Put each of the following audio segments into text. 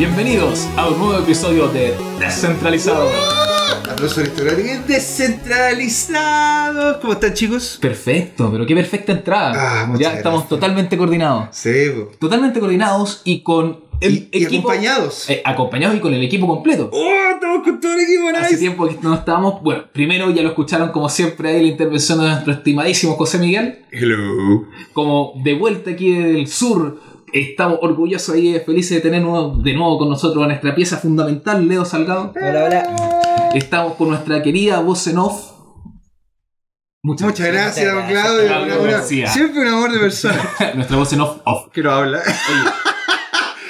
Bienvenidos a un nuevo episodio de Descentralizado. Aplausos aristocráticos descentralizados. ¿Cómo están, chicos? Perfecto, pero qué perfecta entrada. Ah, ya estamos gracias. totalmente coordinados. Sí, po. Totalmente coordinados y con el Y, y equipo. acompañados. eh, acompañados y con el equipo completo. ¡Oh! Estamos con todo el equipo, Hace nice. tiempo que no estábamos. Bueno, primero ya lo escucharon como siempre ahí la intervención de nuestro estimadísimo José Miguel. Hello. Como de vuelta aquí del sur. Estamos orgullosos y felices de tener nuevo- de nuevo con nosotros a nuestra pieza fundamental, Leo Salgado. Hola, hola. Estamos con nuestra querida voz en off. Muchas gracias, don Muchas Claudio. gracias, Una- Claudio una- García. siempre un amor de persona. nuestra voz en off, off. que no habla.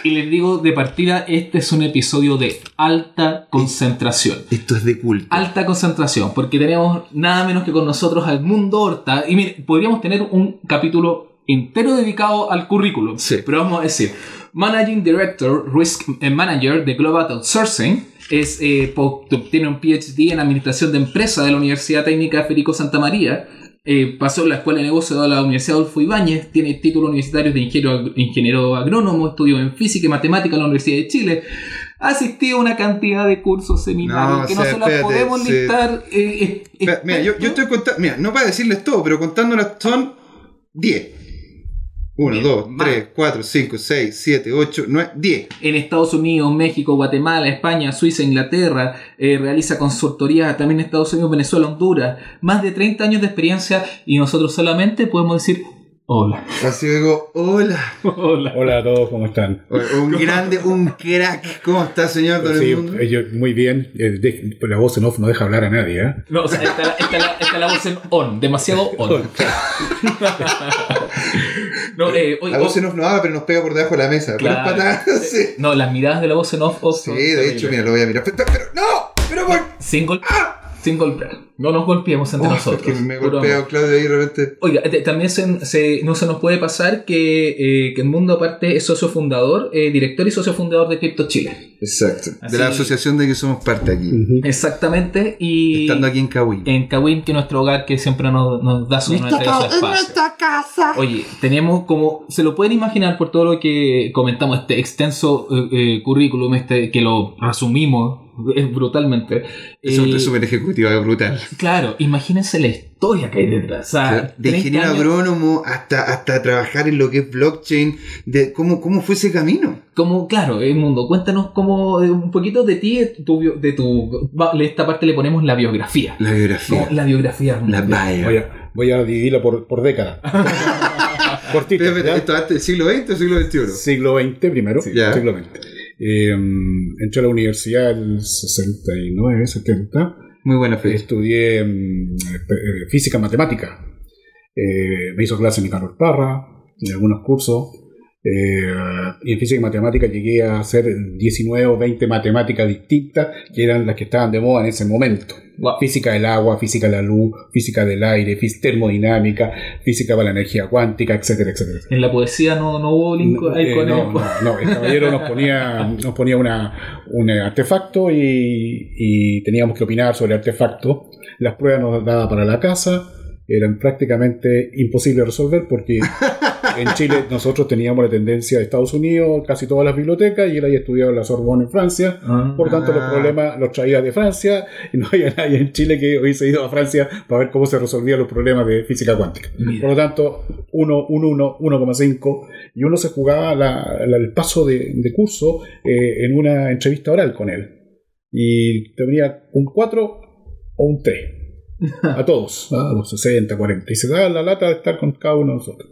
Y les digo de partida, este es un episodio de alta concentración. Esto es de culto. Alta concentración, porque tenemos nada menos que con nosotros al mundo Horta. Y mire, podríamos tener un capítulo entero dedicado al currículum. Sí. Pero vamos a decir, Managing Director, Risk Manager de Global Outsourcing, es, eh, obtiene un PhD en Administración de Empresa de la Universidad Técnica Federico Santa María. Eh, pasó en la Escuela de Negocios de la Universidad Adolfo Ibáñez, tiene títulos universitarios de ingeniero, ingeniero agrónomo, estudió en física y matemática en la Universidad de Chile. Ha asistido a una cantidad de cursos, seminarios, No, que o no se las espérate, podemos sí. listar. eh, eh, Mira, yo, yo estoy contando. Mira, no para decirles todo, pero contándolas son 10. 1, Bien, 2, mal. 3, 4, 5, 6, 7, 8, 9, 10. en Estados Unidos, México, Guatemala, España, Suiza, Inglaterra, eh, realiza consultoría también en Estados Unidos, Venezuela, Honduras, más de 30 años de experiencia y nosotros solamente podemos decir hola. Así digo, hola. Hola. Hola a todos, ¿cómo están? Un grande, un crack. ¿Cómo está, señor Don Sí, Edmundo? eh, yo- muy bien. Eh, la voz en off no deja hablar a nadie, ¿eh? No, o sea, está, la- está la, está la voz en on, demasiado on. no, eh, oye, La voz se nos no habla, pero nos pega por debajo de la mesa. Claro. sí. no, las miradas de la voz en off. off Sí, de hecho, mira, lo voy a mirar. Pero, pero- no, pero por. Sin golpear. Sin golpear. No nos golpeemos entre nosotros. es que me golpea. Claudio ahí de repente. Oiga, te- también se, se- no se nos puede pasar que, eh, que el mundo aparte es socio fundador, eh, director y socio fundador de Crypto Chile. Exacto. Así- De la asociación de que somos parte aquí. Exactamente. Y Estando aquí en Cahuín. en Kawin, que es nuestro hogar que siempre nos, nos da su, nos entrega su espacio. casa. Oye, tenemos como, se lo pueden imaginar por todo lo que comentamos, este extenso eh, eh, currículum, este que lo resumimos eh, brutalmente. Es un Eh, resumen ejecutivo brutal. Claro, imagínense la historia que hay detrás. O sea, de 30 ingeniero años- agrónomo hasta, hasta trabajar en lo que es blockchain. De cómo, ¿Cómo fue ese camino? Como, claro, el mundo, cuéntanos como eh, un poquito de ti, de tu, de tu esta parte le ponemos la biografía. La biografía. La biografía. La bio. Voy a, voy a dividirla por, por década. Cortita. Espera, espera, ¿ya? ¿Esto antes del siglo XX o siglo XXI? Siglo XX primero. Sí, ya. siglo XX. Eh, entré a la universidad el 69, 70. Muy buena fe. Estudié mm, física matemática. Eh, me hizo clase en Carlos Parra, en algunos cursos. Eh, y en física y matemática llegué a hacer 19 o 20 matemáticas distintas, que eran las que estaban de moda en ese momento. Wow. Física del agua, física de la luz, física del aire, termodinámica, física para la energía cuántica, etcétera, etcétera. etcétera. En la poesía no, no hubo link No, eh, con no, el- no, no, el caballero nos ponía, nos ponía una, un artefacto y, y teníamos que opinar sobre el artefacto. Las pruebas nos daban para la casa, eran prácticamente imposibles de resolver porque en Chile nosotros teníamos la tendencia de Estados Unidos, casi todas las bibliotecas, y él había estudiado en la Sorbonne en Francia. Ah. Por tanto, los Ah. problemas los traía de Francia y no había nadie en Chile que hubiese ido a Francia para ver cómo se resolvían los problemas de física cuántica. Mira. Por lo tanto, 1, 1, 1, 1,5 y uno se jugaba la- la- el paso de, de curso eh, en una entrevista oral con él. Y tenía un 4 o un 3. A todos, a los 60, 40. Y se daba la lata de estar con cada uno de nosotros.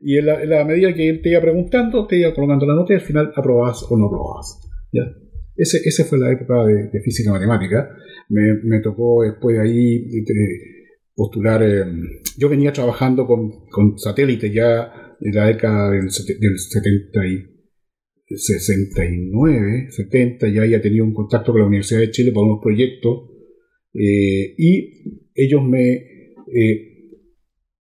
Y en la, en la medida que él te iba preguntando, te iba colocando la nota y al final aprobabas o no aprobabas. ¿ya? Ese, esa fue la época de, de física matemática. Me, me tocó después de ahí eh, postular. eh, yo venía trabajando con, con satélites ya en la década del, del 70 y 69, 70, ya había tenido un contacto con la Universidad de Chile para unos proyectos eh, y ellos me eh,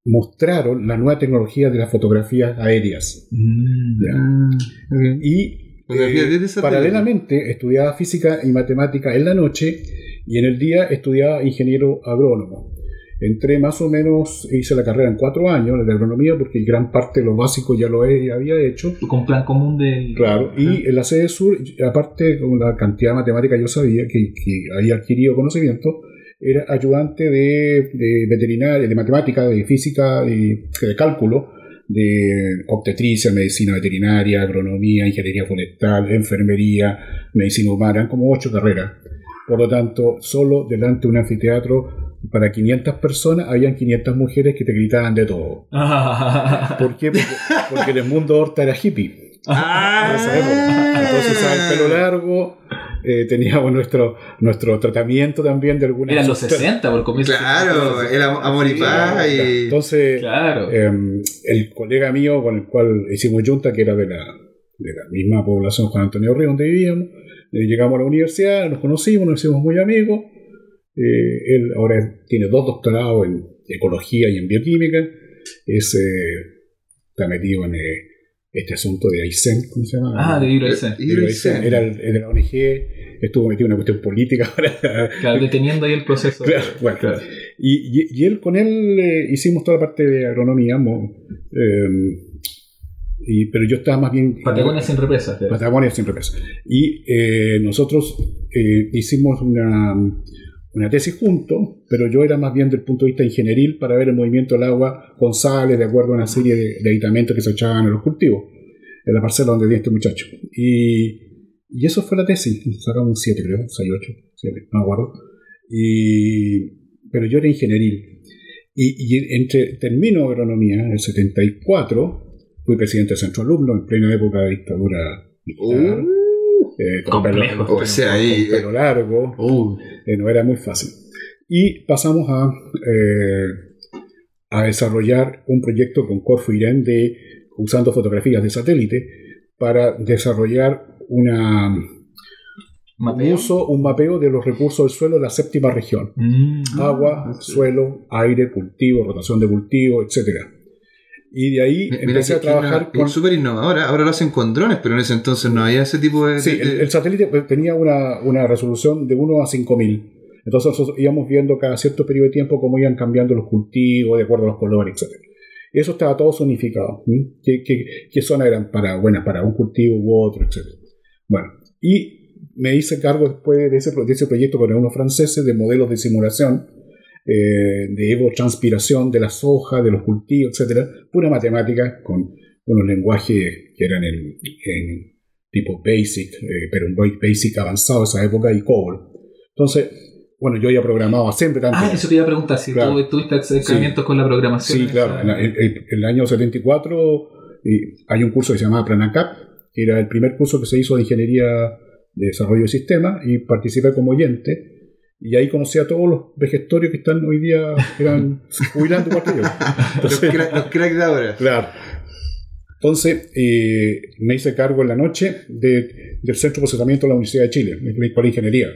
mostraron la nueva tecnología de las fotografías aéreas. Mm. Ya. Y eh, paralelamente estudiaba física y matemática en la noche y en el día estudiaba ingeniero agrónomo. entré más o menos, hice la carrera en cuatro años de agronomía, porque gran parte de lo básico ya lo he- había hecho. Con plan común del. Claro, y en la sede sur, aparte con la cantidad de matemática yo sabía que, que había adquirido conocimiento, era ayudante de, de veterinaria, de matemática, de física, de, de cálculo, de obstetricia, medicina veterinaria, agronomía, ingeniería forestal, enfermería, medicina humana, eran como ocho carreras. Por lo tanto, solo delante de un anfiteatro para 500 personas, habían 500 mujeres que te gritaban de todo. ¿Por qué? Porque, porque en el mundo Horta era hippie. época. Entonces usaba el pelo largo, eh, teníamos nuestro, nuestro tratamiento también de algunas Eran los sustancias. 60 por comienzo. Claro, era amor y paz y... Entonces, Claro. eh, el colega mío con el cual hicimos junta, que era de la, de la misma población Juan Antonio Río, donde vivíamos, eh, llegamos a la universidad, nos conocimos, nos hicimos muy amigos. Eh, él ahora tiene dos doctorados en ecología y en bioquímica. Es, eh, está metido en eh, este asunto de Aysén, ¿cómo se llama? Ah, de Ibro Aysén. Era de la ONG, estuvo metido en una cuestión política ahora. Claro, deteniendo ahí el proceso. Claro, bueno. Claro. Y, y- y él, con él eh, hicimos toda la parte de agronomía, mo- eh, y, pero yo estaba más bien... Patagonia sin represas. Patagonia siempre pesa. Y eh, nosotros eh, hicimos una, una tesis juntos, pero yo era más bien del punto de vista ingenieril para ver el movimiento del agua con sales de acuerdo a una serie de, de aditamentos que se echaban en los cultivos, en la parcela donde vive este muchacho. Y, y eso fue la tesis. Sacamos un 7, creo, 6, 8, 7, no acuerdo. Y, pero yo era ingenieril. Y, y entre termino agronomía en el 74, fui presidente del centro alumno en plena época de dictadura. Uh, eh, con Complejo. pelo- O sea, con- ahí, con pelo largo, Uh, eh, no era muy fácil. Y pasamos a, eh, a desarrollar un proyecto con Corfo Irán de, usando fotografías de satélite para desarrollar una, un mapeo. uso, un mapeo de los recursos del suelo de la séptima región. Mm. Agua, Ah, sí. suelo, aire, cultivo, rotación de cultivo, etc. Y de ahí Mira empecé a trabajar que con... Súper innovadora. Ahora lo hacen con drones, pero en ese entonces no había ese tipo de. Sí, de- el, el satélite tenía una, una resolución de 1 a 5000. Entonces nosotros íbamos viendo cada cierto periodo de tiempo cómo iban cambiando los cultivos de acuerdo a los colores, etc. Y eso estaba todo zonificado. ¿m? ¿Qué, qué, qué zonas eran para, buenas para un cultivo u otro, etc. Bueno, y me hice cargo después de ese, de ese proyecto con unos franceses de modelos de simulación, eh, de evotranspiración de las hojas, de los cultivos, etc. Pura matemática con unos lenguajes que eran en, en tipo BASIC, eh, pero un BASIC avanzado en esa época y COBOL. Entonces, bueno, yo había programado siempre tanto. Ah, eso te iba a preguntar, si Claro. tú tuviste acercamientos con la programación. Sí, claro. En, en el año 74 eh, hay un curso que se llamaba Planacap, que era el primer curso que se hizo de ingeniería de desarrollo de sistemas y participé como oyente. Y ahí conocí a todos los vegetorios que están hoy día, eran jubilando igual que yo. los, Entonces, cra- los cracks de ahora. Claro. Entonces, eh, me hice cargo en la noche de- del Centro de Procesamiento de la Universidad de Chile, Escuela de Ingeniería.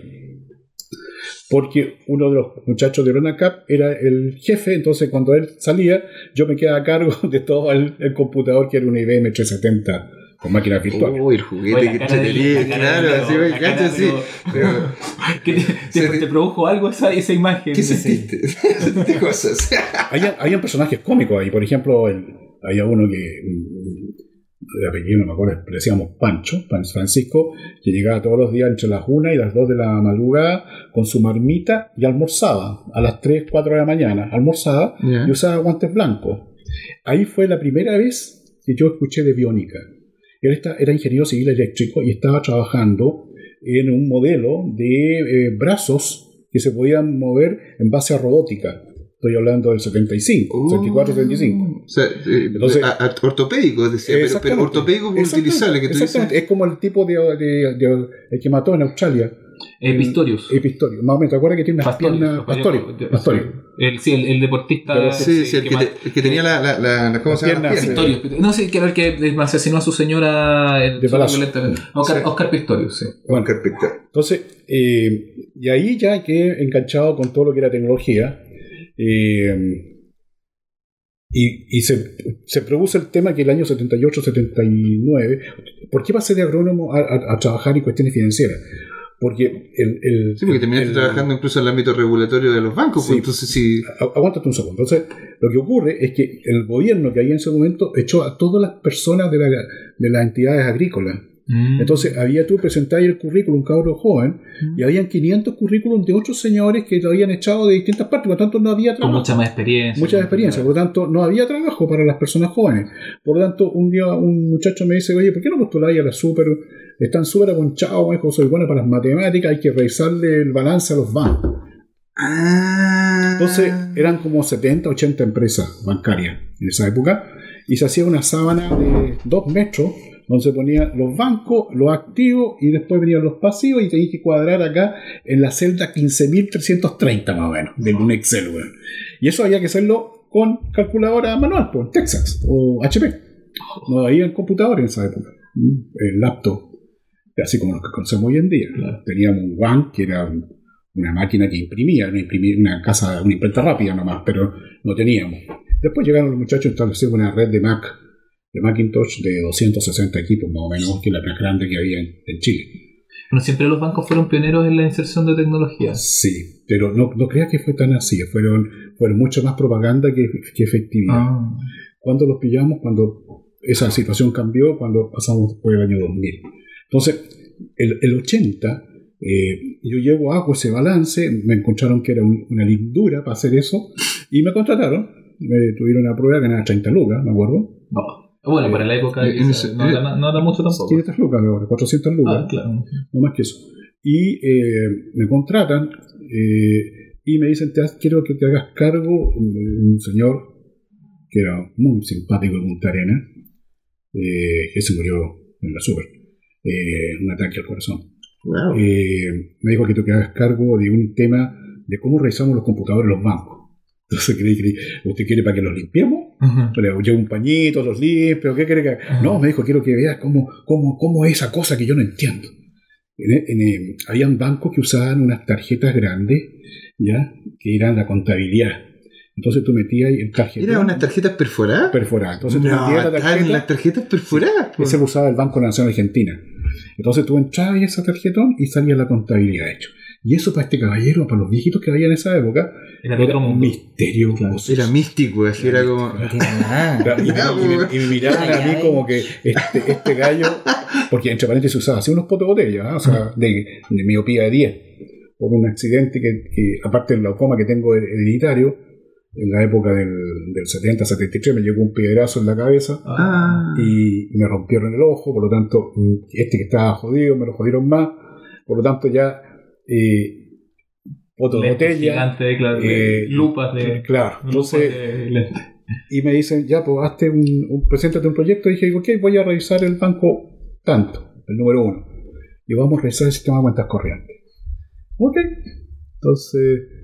Porque uno de los muchachos de Ronacap era el jefe, entonces cuando él salía, yo me quedaba a cargo de todo el, el computador que era una IBM 370 con máquinas virtuales. Uy, el juguete Oye, que cara claro, así cara cacho, sí. Pero, ¿Qué te, Se te- te- te produjo algo esa, esa imagen? ¿Qué sentiste? Sentí cosas. Había, habían personajes cómicos ahí, por ejemplo, el- había uno que, mm, de apellido no me acuerdo, le decíamos Pancho, Pan Francisco, que llegaba todos los días entre las 1 y las 2 de la madrugada con su marmita y almorzaba a las 3, 4 de la mañana, almorzaba Ya. y usaba guantes blancos. Ahí fue la primera vez que yo escuché de biónica. Él está- era ingeniero civil eléctrico y estaba trabajando en un modelo de eh, brazos que se podían mover en base a robótica. Estoy hablando del 75, 74, 75. O sea, eh, Entonces- a- a- ortopédico, decía, pero, pero ortopédico utilizable, que tú dices. exactamente. Es como el tipo de, de- de- el que mató en Australia, Pistorius. el Pistorio. Más o menos, ¿te acuerdas que tiene unas Pastorius, piernas? Pastorius. El, sí, el, el deportista. Pero Sí, sí, el que, ma- te- el que tenía la, la, la, la- ¿cómo se llama? Sí. Pistorius. No sé, que era el que asesinó a su señora. El, De balazo. Oscar, Sí. Oscar Pistorius, sí. Bueno, Oscar Pictor. Entonces, eh, y ahí ya quedé enganchado con todo lo que era tecnología. eh, y y se, se produce el tema que el año 78-79, ¿por qué pasé de agrónomo a, a- a trabajar en cuestiones financieras? Porque el. el Sí, porque terminaste el- trabajando incluso en el ámbito regulatorio de los bancos. Sí. pues, entonces, sí. Aguántate un segundo. Entonces, lo que ocurre es que el gobierno que había en ese momento echó a todas las personas de, la- de las entidades agrícolas. Mm. Entonces, había tú presentar el currículum, un cabro joven, y habían 500 currículums de otros señores que lo habían echado de distintas partes, por lo tanto, no había Con trabajo. mucha más experiencia. Mucha experiencia, por lo tanto, no había trabajo para las personas jóvenes. Por lo tanto, un día un muchacho me dice, oye, ¿por qué no postuláis a la super? Están súper aponchados, me dijo, soy bueno para las matemáticas, hay que revisarle el balance a los bancos. Ah. Entonces, eran como 70, 80 empresas bancarias en esa época, y se hacía una sábana de dos metros, donde se ponían los bancos, los activos, y después venían los pasivos, y tenías que cuadrar acá en la celda 15.330 más o menos, de un Excel, weón. Y eso había que hacerlo con calculadora manual, por Texas o HP. No había en computador en esa época, ¿m? el laptop, así como los que conocemos hoy en día. Claro. Teníamos un WAN, que era un- una máquina que imprimía, una, imprimir, una casa, una imprenta rápida nomás, pero no teníamos. Después llegaron los muchachos a establecer una red de Mac, de Macintosh de 260 equipos más o menos, que la más grande que había en, en Chile. Bueno, siempre los bancos fueron pioneros en la inserción de tecnología. Sí, pero no, no creas que fue tan así, fueron, fueron mucho más propaganda que, que efectividad. Ah. cuando los pillamos, cuando esa situación cambió, cuando pasamos por el año 2000. Entonces, el, el 80, eh, yo llevo hago ese balance, me encontraron que era un- una lindura para hacer eso, y me contrataron. Me tuvieron una prueba, ganaba 30 lucas, me acuerdo. No. Bueno, para la época Eh, en quizás ese- no, da, no da mucho tampoco. 500 lucas ahora, 400 lucas, Ah, claro. no más que eso. Y eh, me contratan eh, y me dicen, te has- quiero que te hagas cargo un, un señor que era muy simpático de Punta Arena, eh, que se murió en la super, eh, un ataque al corazón. Wow. Eh, me dijo que tú te hagas cargo de un tema de cómo revisamos los computadores en los bancos. Entonces creí, creí, ¿usted quiere para que los limpiemos? Ujú. Le llevo un pañito, los limpio, ¿qué quiere que haga? No, me dijo, quiero que veas cómo, cómo, cómo es esa cosa que yo no entiendo. En- en- habían bancos que usaban unas tarjetas grandes, ¿ya? Que eran la contabilidad. Entonces tú metías el tarjetón ¿Era unas tarjetas perforadas? perforada. Entonces tú no, metías la están tarjeta, las tarjetas perforadas. pues. ese lo usaba el Banco Nacional Argentina. Entonces tú entrabas en esa tarjetón y salía la contabilidad hecho. Y eso para este caballero, para los viejitos que había en esa época, Era era otro un mundo. misterio. Claro. Era místico, así era como. No nada. Claro, Y, y- me- y me miraban a mí como que este, este gallo, porque entre paréntesis usaba así unos potes de botella, ¿ah? o sea, de, de miopía de 10, por un accidente que, que, aparte del glaucoma que tengo hereditario, en la época del, del 70-73 me llegó un piedrazo en la cabeza Ah. y me rompieron el ojo, por lo tanto, mm, este que estaba jodido me lo jodieron más, por lo tanto ya eh, poto de Lentes botella, gigantes, claro, eh, lupas de. claro, entonces de y me dicen, ya, pues hazte un, un preséntate un proyecto. Y dije, ok, voy a revisar el banco tanto, el número uno. Y vamos a revisar el sistema de cuentas corrientes. Ok. Entonces,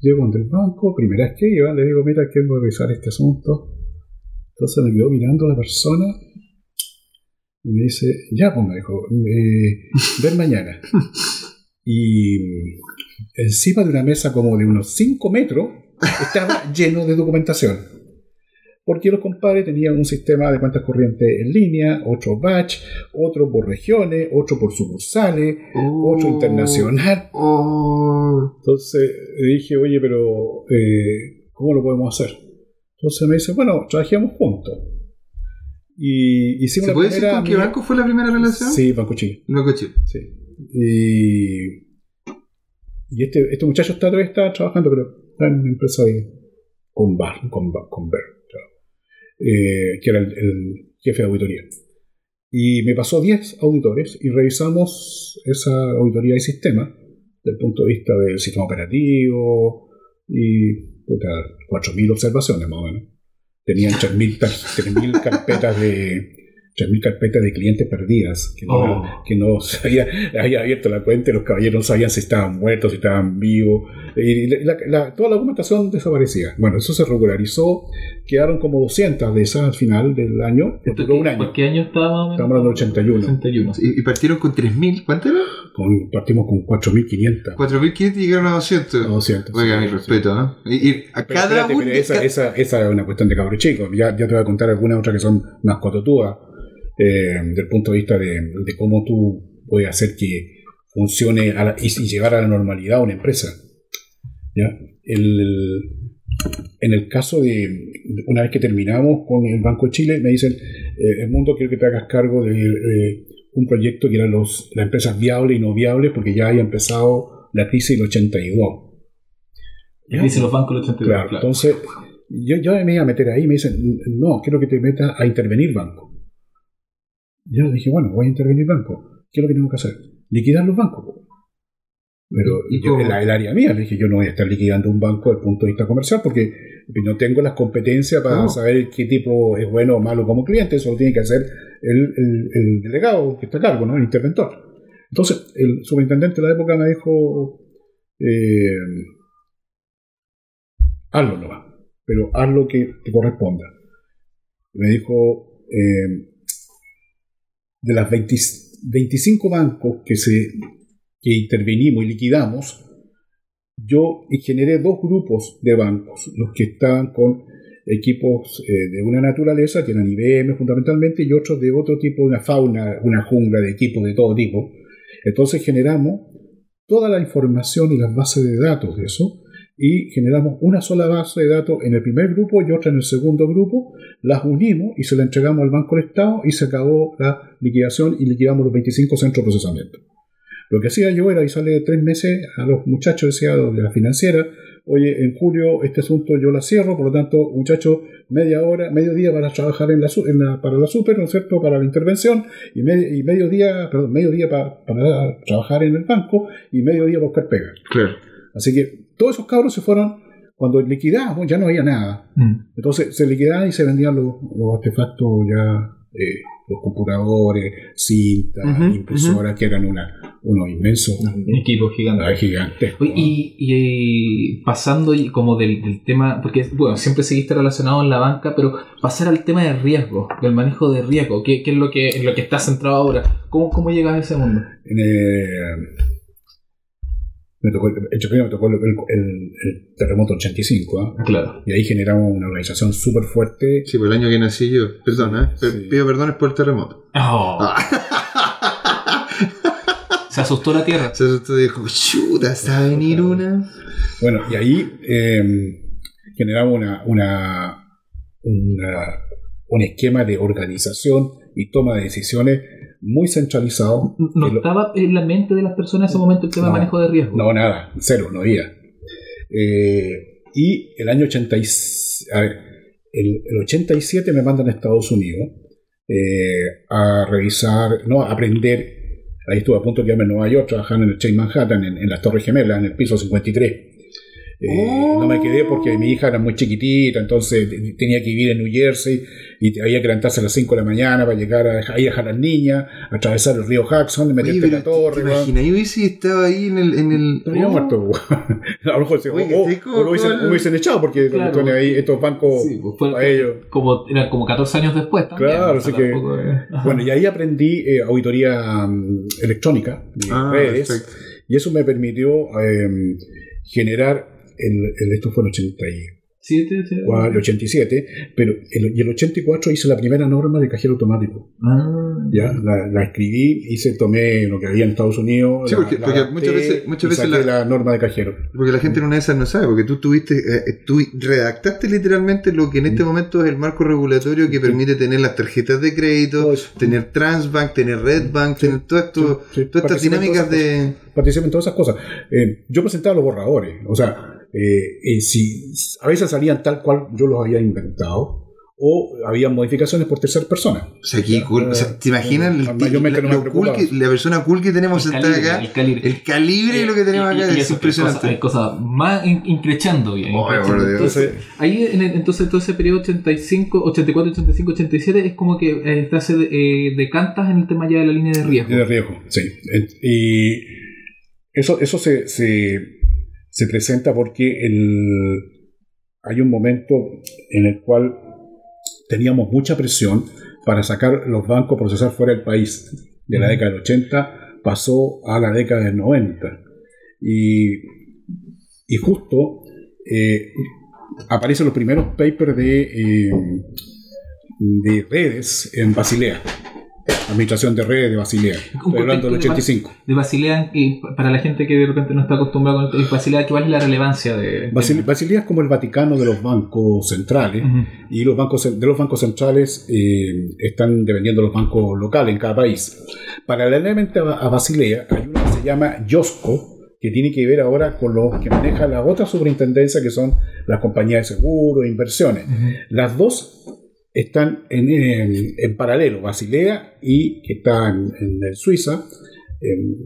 llego ante el banco, primera vez que iba, le digo, mira, quiero revisar este asunto. Entonces me quedó mirando la persona y me dice, ya, pues me dijo, eh, ven mañana. Y encima de una mesa como de unos 5 metros estaba lleno de documentación. Porque los compadres tenían un sistema de cuentas corrientes en línea, otro batch, otro por regiones, otro por sucursales, otro internacional. Oh. Entonces dije, oye, pero eh, ¿cómo lo podemos hacer? Entonces me dice, bueno, trabajemos juntos. Y hicimos ¿Se puede decir con qué banco fue la primera relación? Sí, Banco Chile. Banco Chile. Sí. Y, y este, este muchacho está, todavía está trabajando, pero está en una empresa de Convar, Convar, Conver, claro. Eh, que era el, el jefe de auditoría. Y me pasó 10 auditores y revisamos esa auditoría de sistema desde el punto de vista del sistema operativo y puta, 4.000 observaciones más o menos. Tenían 3.000 tar- 3.000 carpetas de 3.000 carpetas de clientes perdidas que no, Oh. que no se había, había abierto la cuenta y los caballeros no sabían si estaban muertos, si estaban vivos. Y la- la- toda la documentación desaparecía. Bueno, eso se regularizó. Quedaron como 200 de esas al final del año. que ¿Esto duró qué- un año. ¿Por qué año menos? Estamos hablando del 81. 81. Y, y partieron con 3.000. ¿Cuánto era? Con- partimos con 4.500. 4.500 y llegaron a 200. 200. Oiga, sí, mi sí. respeto, ¿no? Y, y a Pero cada espérate, esa, esa, esa es una cuestión de cabro chico. Ya, ya te voy a contar algunas otras que son más cototúas, eh, del punto de vista de, de cómo tú puedes hacer que funcione a la- y, y llevar a la normalidad a una empresa. ¿ya? El- en el caso de, una vez que terminamos con el Banco de Chile, me dicen, eh, el mundo quiero que te hagas cargo de eh, un proyecto que eran los, las empresas viables y no viables, porque ya había empezado la crisis del 82. ¿Ya? Dice los bancos del 82. Claro, claro. entonces yo, yo me iba a meter ahí me dicen, no, quiero que te metas a intervenir banco. Yo dije, bueno, voy a intervenir banco. ¿Qué es lo que tengo que hacer? Liquidar los bancos. Pero ¿Y yo, en la- el área mía, le dije, yo no voy a estar liquidando un banco desde el punto de vista comercial porque no tengo las competencias para saber qué tipo es bueno o malo como cliente. Eso lo tiene que hacer el, el- el delegado que está a cargo, ¿no? el interventor. Entonces, el superintendente de la época me dijo, eh, hazlo nomás, pero haz lo que te corresponda. Me dijo, eh, de las 20 25 bancos que, se, que intervenimos y liquidamos, yo generé dos grupos de bancos, los que estaban con equipos eh, de una naturaleza, que eran IBM fundamentalmente, y otros de otro tipo, una fauna, una jungla de equipos de todo tipo. Entonces generamos toda la información y las bases de datos de eso, y generamos una sola base de datos en el primer grupo y otra en el segundo grupo, las unimos y se la entregamos al Banco del Estado y se acabó la liquidación y liquidamos los 25 centros de procesamiento. Lo que hacía yo era avisarle tres meses a los muchachos decía, de la financiera, oye, en julio este asunto yo la cierro, por lo tanto, muchachos, media hora, medio día para trabajar en la, su- en la- para la super, ¿no es cierto?, para la intervención, y, me- y medio día, perdón, medio día pa- para trabajar en el banco, y medio día para buscar pega. Claro. Así que todos esos cabros se fueron, cuando liquidamos ya no había nada. Mm. Entonces se liquidaban y se vendían los, los artefactos ya, eh, los computadores, cintas, impresoras, que eran una, unos inmensos Equipo gigante. gigantescos. Oye, y, y pasando como del, del tema, porque bueno, siempre seguiste relacionado en la banca, pero pasar al tema de riesgo, del manejo de riesgo, ¿qué, qué es lo que en lo que estás centrado ahora? ¿Cómo, cómo llegas a ese mundo? En, eh, me tocó, en Chapina me tocó el, el- el terremoto 85, ¿ah? Claro. y ahí generamos una organización súper fuerte. Sí, por el año que nací yo. Perdona, ¿eh? Sí. Pido perdones por el terremoto. Oh, Ah. Se asustó la tierra. Se asustó y dijo, chuta, ¿se va a venir una? Bueno, y ahí eh, generamos una, una, una- un esquema de organización y toma de decisiones muy centralizado. ¿No lo- estaba en la mente de las personas en ese momento el tema No. de manejo de riesgo? No, nada, cero, no había. Eh, y el año 80 y- a ver, el, el 87 me mandan a Estados Unidos eh, a revisar, no, a aprender. Ahí estuve a punto de quedarme en Nueva York trabajando en el Chain Manhattan, en, en las Torres Gemelas, en el piso 53. Eh, No me quedé porque mi hija era muy chiquitita, entonces te- tenía que vivir en New Jersey y había que levantarse a las 5 de la mañana para llegar a, ahí a dejar a las niñas, atravesar el río Jackson, Oye, meterte en la torre. ¿te weón. imaginas? Yo hubiese estado ahí en el... En el Estaría Oh. muerto. A lo mejor se, Oye, o, sí, o lo hubiesen, echado porque Claro. cuestiones ahí estos bancos Sí, pues a ellos. como, era como 14 años después también. Claro, así que-. Bueno, y ahí aprendí eh, auditoría mm, electrónica de Ah, redes perfecto. y eso me permitió eh, generar el, el- esto fue el 84, Sí, sí, sí. el 87, pero el, y el 84 hice la primera norma de cajero automático. Ah. Ya, la, la escribí, hice, tomé lo que había en Estados Unidos. Sí, la- porque- la porque muchas veces- muchas la- la norma de cajero. Porque la gente en una de esas no sabe, porque tú tuviste, eh, tú redactaste literalmente lo que en este momento es el marco regulatorio que permite tener las tarjetas de crédito, tener Transbank, tener Redbank, tener todo esto, Sí, sí. todas estas en dinámicas de... participé en todas esas cosas. Eh, yo presentaba los borradores, o sea, eh, eh, si a veces salían tal cual yo los había inventado, o había modificaciones por tercer persona. O sea, qué cool. O sea, ¿te imaginas el- Mayormente no me lo cool que, la persona cool que tenemos El sentada calibre, acá? el calibre. El calibre de lo que tenemos Y- y- acá y es impresionante. Hay cosas, cosas más in- increchando bien. Increchando. Dios. Entonces, ahí en el- entonces todo ese periodo 85, 84, 85, 87 es como que eh, te hace de, eh, decantas en el tema ya de la línea de riesgo. De riesgo, sí. Eh, Y eso, eso se, se, se presenta porque el, hay un momento en el cual teníamos mucha presión para sacar los bancos, procesar fuera del país. De la década del 80 pasó a la década del 90. Y, y justo eh, aparecen los primeros papers de, eh, de redes en Basilea. Administración de redes de Basilea. Estoy hablando del contexto de 85. De Basilea, y para la gente que de repente no está acostumbrada con el Basilea, ¿cuál es la relevancia de. Basil- Basilea es como el Vaticano de los bancos centrales. Y los bancos de los bancos centrales eh, están dependiendo de los bancos locales en cada país. Paralelamente a, a Basilea hay uno que se llama Yosco, que tiene que ver ahora con los que maneja la otra superintendencia, que son las compañías de seguro e inversiones. Las dos están en, en- en paralelo, Basilea y que está en, en Suiza, en,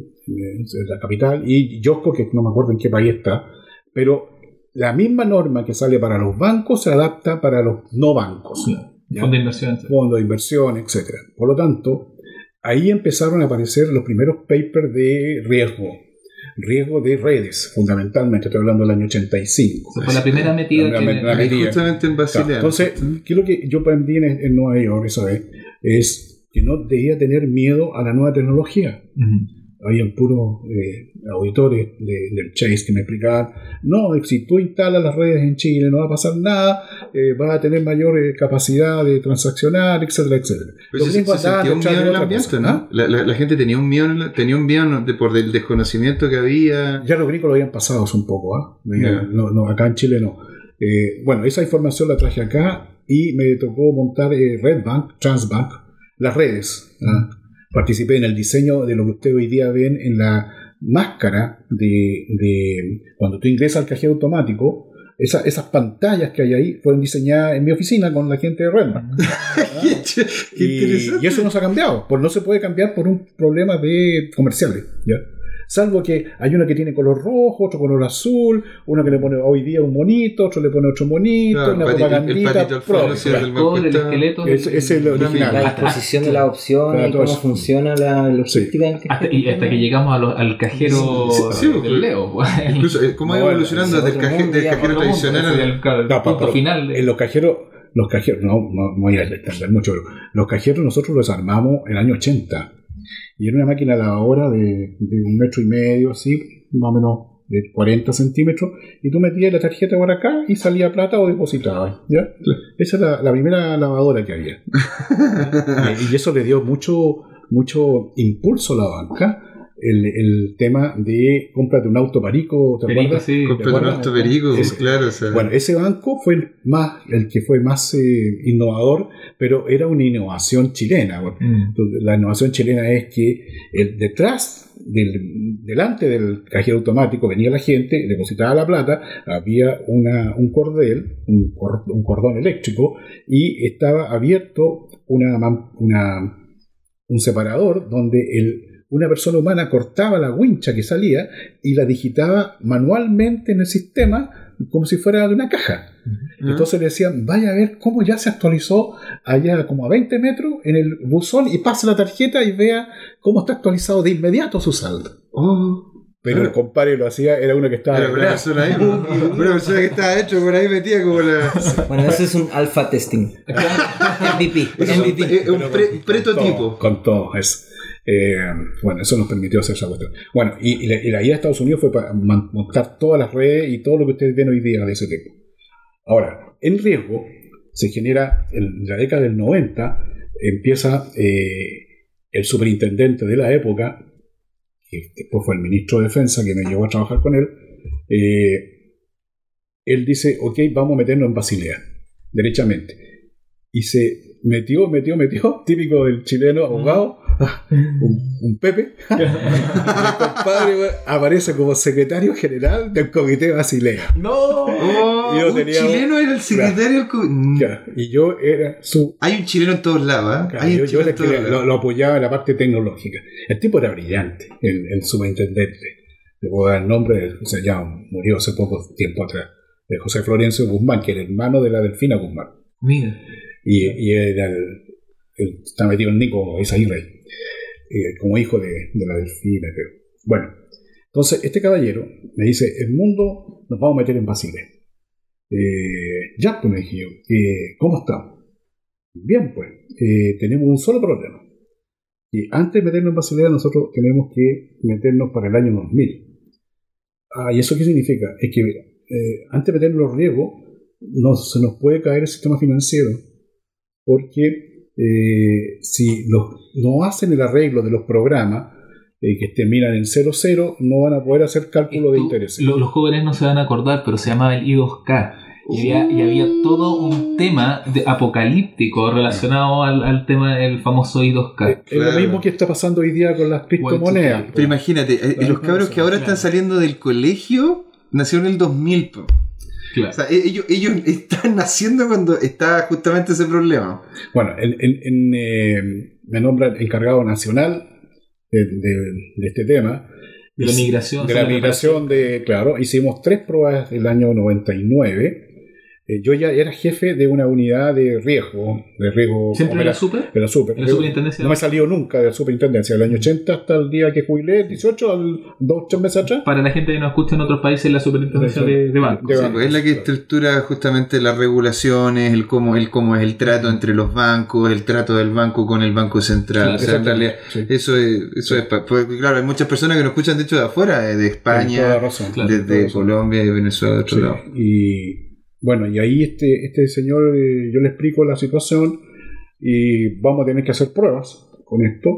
la capital, y Yosco, que no me acuerdo en qué país está, pero la misma norma que sale para los bancos se adapta para los no bancos, ¿ya? Fondo de inversión. fondos de inversión, etc. Por lo tanto, ahí empezaron a aparecer los primeros papers de riesgo, riesgo de redes, fundamentalmente, estoy hablando del año 85. Esa fue la primera metida La que. medida. justamente en Claro, Basilea. Entonces, ¿qué es lo que yo aprendí en, en Nueva York esa vez? Es que no debía tener miedo a la nueva tecnología. Habían puros eh, auditores de- del Chase que me explicaban, no, si tú instalas las redes en Chile no va a pasar nada, eh, vas a tener mayor eh, capacidad de transaccionar, etcétera, etcétera. Pero se, se sentía un miedo en el otra ambiente, cosa, ¿no? La, la- la gente tenía un miedo, en la- tenía un miedo de- por el desconocimiento que había. Ya los gringos lo habían pasado un poco, ¿ah? Ya. No, no, acá en Chile no. Eh, bueno, esa información la traje acá y me tocó montar eh, Redbank, Transbank, las redes. ¿ah? Participé en el diseño de lo que ustedes hoy día ven en la máscara de, de- cuando tú ingresas al cajero automático. esa- esas pantallas que hay ahí fueron diseñadas en mi oficina con la gente de qué Y, y eso no se ha cambiado, pues no se puede cambiar por un problema de comerciales, ¿ya? Salvo que hay una que tiene color rojo, otro color azul, una que le pone hoy día un monito, otro le pone otro monito, Claro, una el patito- el propagandita. propia. sí, del Todo el esqueleto. Es- ese es el original. La disposición de la opción Claro, y cómo eso. funciona la logística del Hasta, y hasta que llegamos a lo- al cajero Sí, sí, del Leo. pues. Incluso, eh, ¿cómo ha ido Bueno, evolucionando es del, otro caje- mundo del cajero tradicional al- el, el No, punto pero final. de- En los cajeros, los cajeros, no, no, no voy a extender mucho, pero los cajeros nosotros los armamos en el año 80. Y era una máquina lavadora de, de un metro y medio, así, más o menos de 40 centímetros, y tú metías la tarjeta por acá y salía plata o depositabas. ¿ya? Esa es la, la primera lavadora que había. y, y eso le dio mucho, mucho impulso a la banca. El, el tema de cómprate un auto parico, ¿te Perico, acuerdas? sí. Con ¿Te acuerdas? Petronasto Perico, Ese- claro. O sea, Bueno, ese banco fue el, más, el que fue más eh, innovador, pero era una innovación chilena. Bueno, Mm. La innovación chilena es que el, detrás, del, delante del cajero automático venía la gente, depositaba la plata, había una, un cordel, un, cor- un cordón eléctrico, y estaba abierto una, una- un separador donde el, una persona humana cortaba la wincha que salía y la digitaba manualmente en el sistema como si fuera de una caja. Entonces le decían, vaya a ver cómo ya se actualizó allá como a 20 metros en el buzón y pase la tarjeta y vea cómo está actualizado de inmediato su saldo. Oh, Pero el compadre lo hacía, era uno que estaba... era una detrás. persona ahí, una persona que estaba hecho por ahí metida como la. Bueno, eso es un alpha testing. MVP. Es un, un pre- Con prototipo. todo, Con todo eso. Eh, bueno, eso nos permitió hacer esa cuestión. Bueno, y, y la, y la idea de Estados Unidos fue para montar todas las redes y todo lo que ustedes ven hoy día de ese tipo. Ahora, el riesgo se genera en la década del 90, empieza eh, el superintendente de la época, que después fue el ministro de Defensa que me llevó a trabajar con él, eh, él dice, ok, vamos a meternos en Basilea, derechamente. Y se metió, metió, metió, típico del chileno abogado, un, un Pepe, compadre aparece como secretario general del comité Basilea. ¡No! Oh, Yo un tenía- chileno era el secretario del Mm. Claro, Y yo era su... Hay un chileno en todos lados, ¿ah? claro, Hay un yo yo lo, apoyaba en la parte tecnológica. El tipo era brillante, el, el superintendente. Le puedo dar el nombre, o sea, ya murió hace poco tiempo atrás, de José Florencio Guzmán, que era hermano de la Delfina Guzmán. Mira. y, y era el, el- está metido el Nico Isaguirre, eh, como hijo de, de la Delfina, creo. Bueno, entonces este caballero me dice, el mundo nos vamos a meter en Basilea. Eh, ya, pues me dije yo, eh, ¿cómo estamos? Bien, pues, eh, tenemos un solo problema. Y antes de meternos en Basilea, nosotros tenemos que meternos para el año 2000. Ah, ¿y eso qué significa? Es que eh, antes de meternos los riesgos, no, se nos puede caer el sistema financiero porque eh, si los- no hacen el arreglo de los programas eh, que terminan en 00, no van a poder hacer cálculo de intereses. lo- los jóvenes no se van a acordar, pero se llamaba el I2K. Y había, y había todo un tema de apocalíptico relacionado al, al tema del famoso I2K. Es lo mismo que está pasando hoy día con las criptomonedas. Y2K. Pero imagínate, eh, los cabros que ahora están saliendo del colegio nacieron en el 2000. po. Claro. O sea, e- ellos, ellos están naciendo cuando está justamente ese problema. Bueno, en, en- en, eh, me nombran encargado nacional de, de- de este tema. de la migración. De la migración de, claro, hicimos tres pruebas el año 99. Eh, yo ya era jefe de una unidad de riesgo, de riesgo ¿Siempre opera- era super? de la super. ¿En la superintendencia? No me he salido nunca de la superintendencia, del año 80 hasta el día que jubilé, el 18, al, dos, tres meses atrás. Para la gente que nos escucha en otros países, la superintendencia de, de bancos. De Sí, pues es la que estructura justamente las regulaciones, el cómo, el cómo es el trato entre los bancos, el trato del banco con el banco central. Claro, o sea, en realidad, Exactamente, sí. eso es, eso es porque, claro, hay muchas personas que nos escuchan de hecho de afuera, eh, de la España, razón. claro, la desde. Colombia y Venezuela de otro Sí, lado. Y bueno, y ahí este, este señor, eh, yo le explico la situación y vamos a tener que hacer pruebas con esto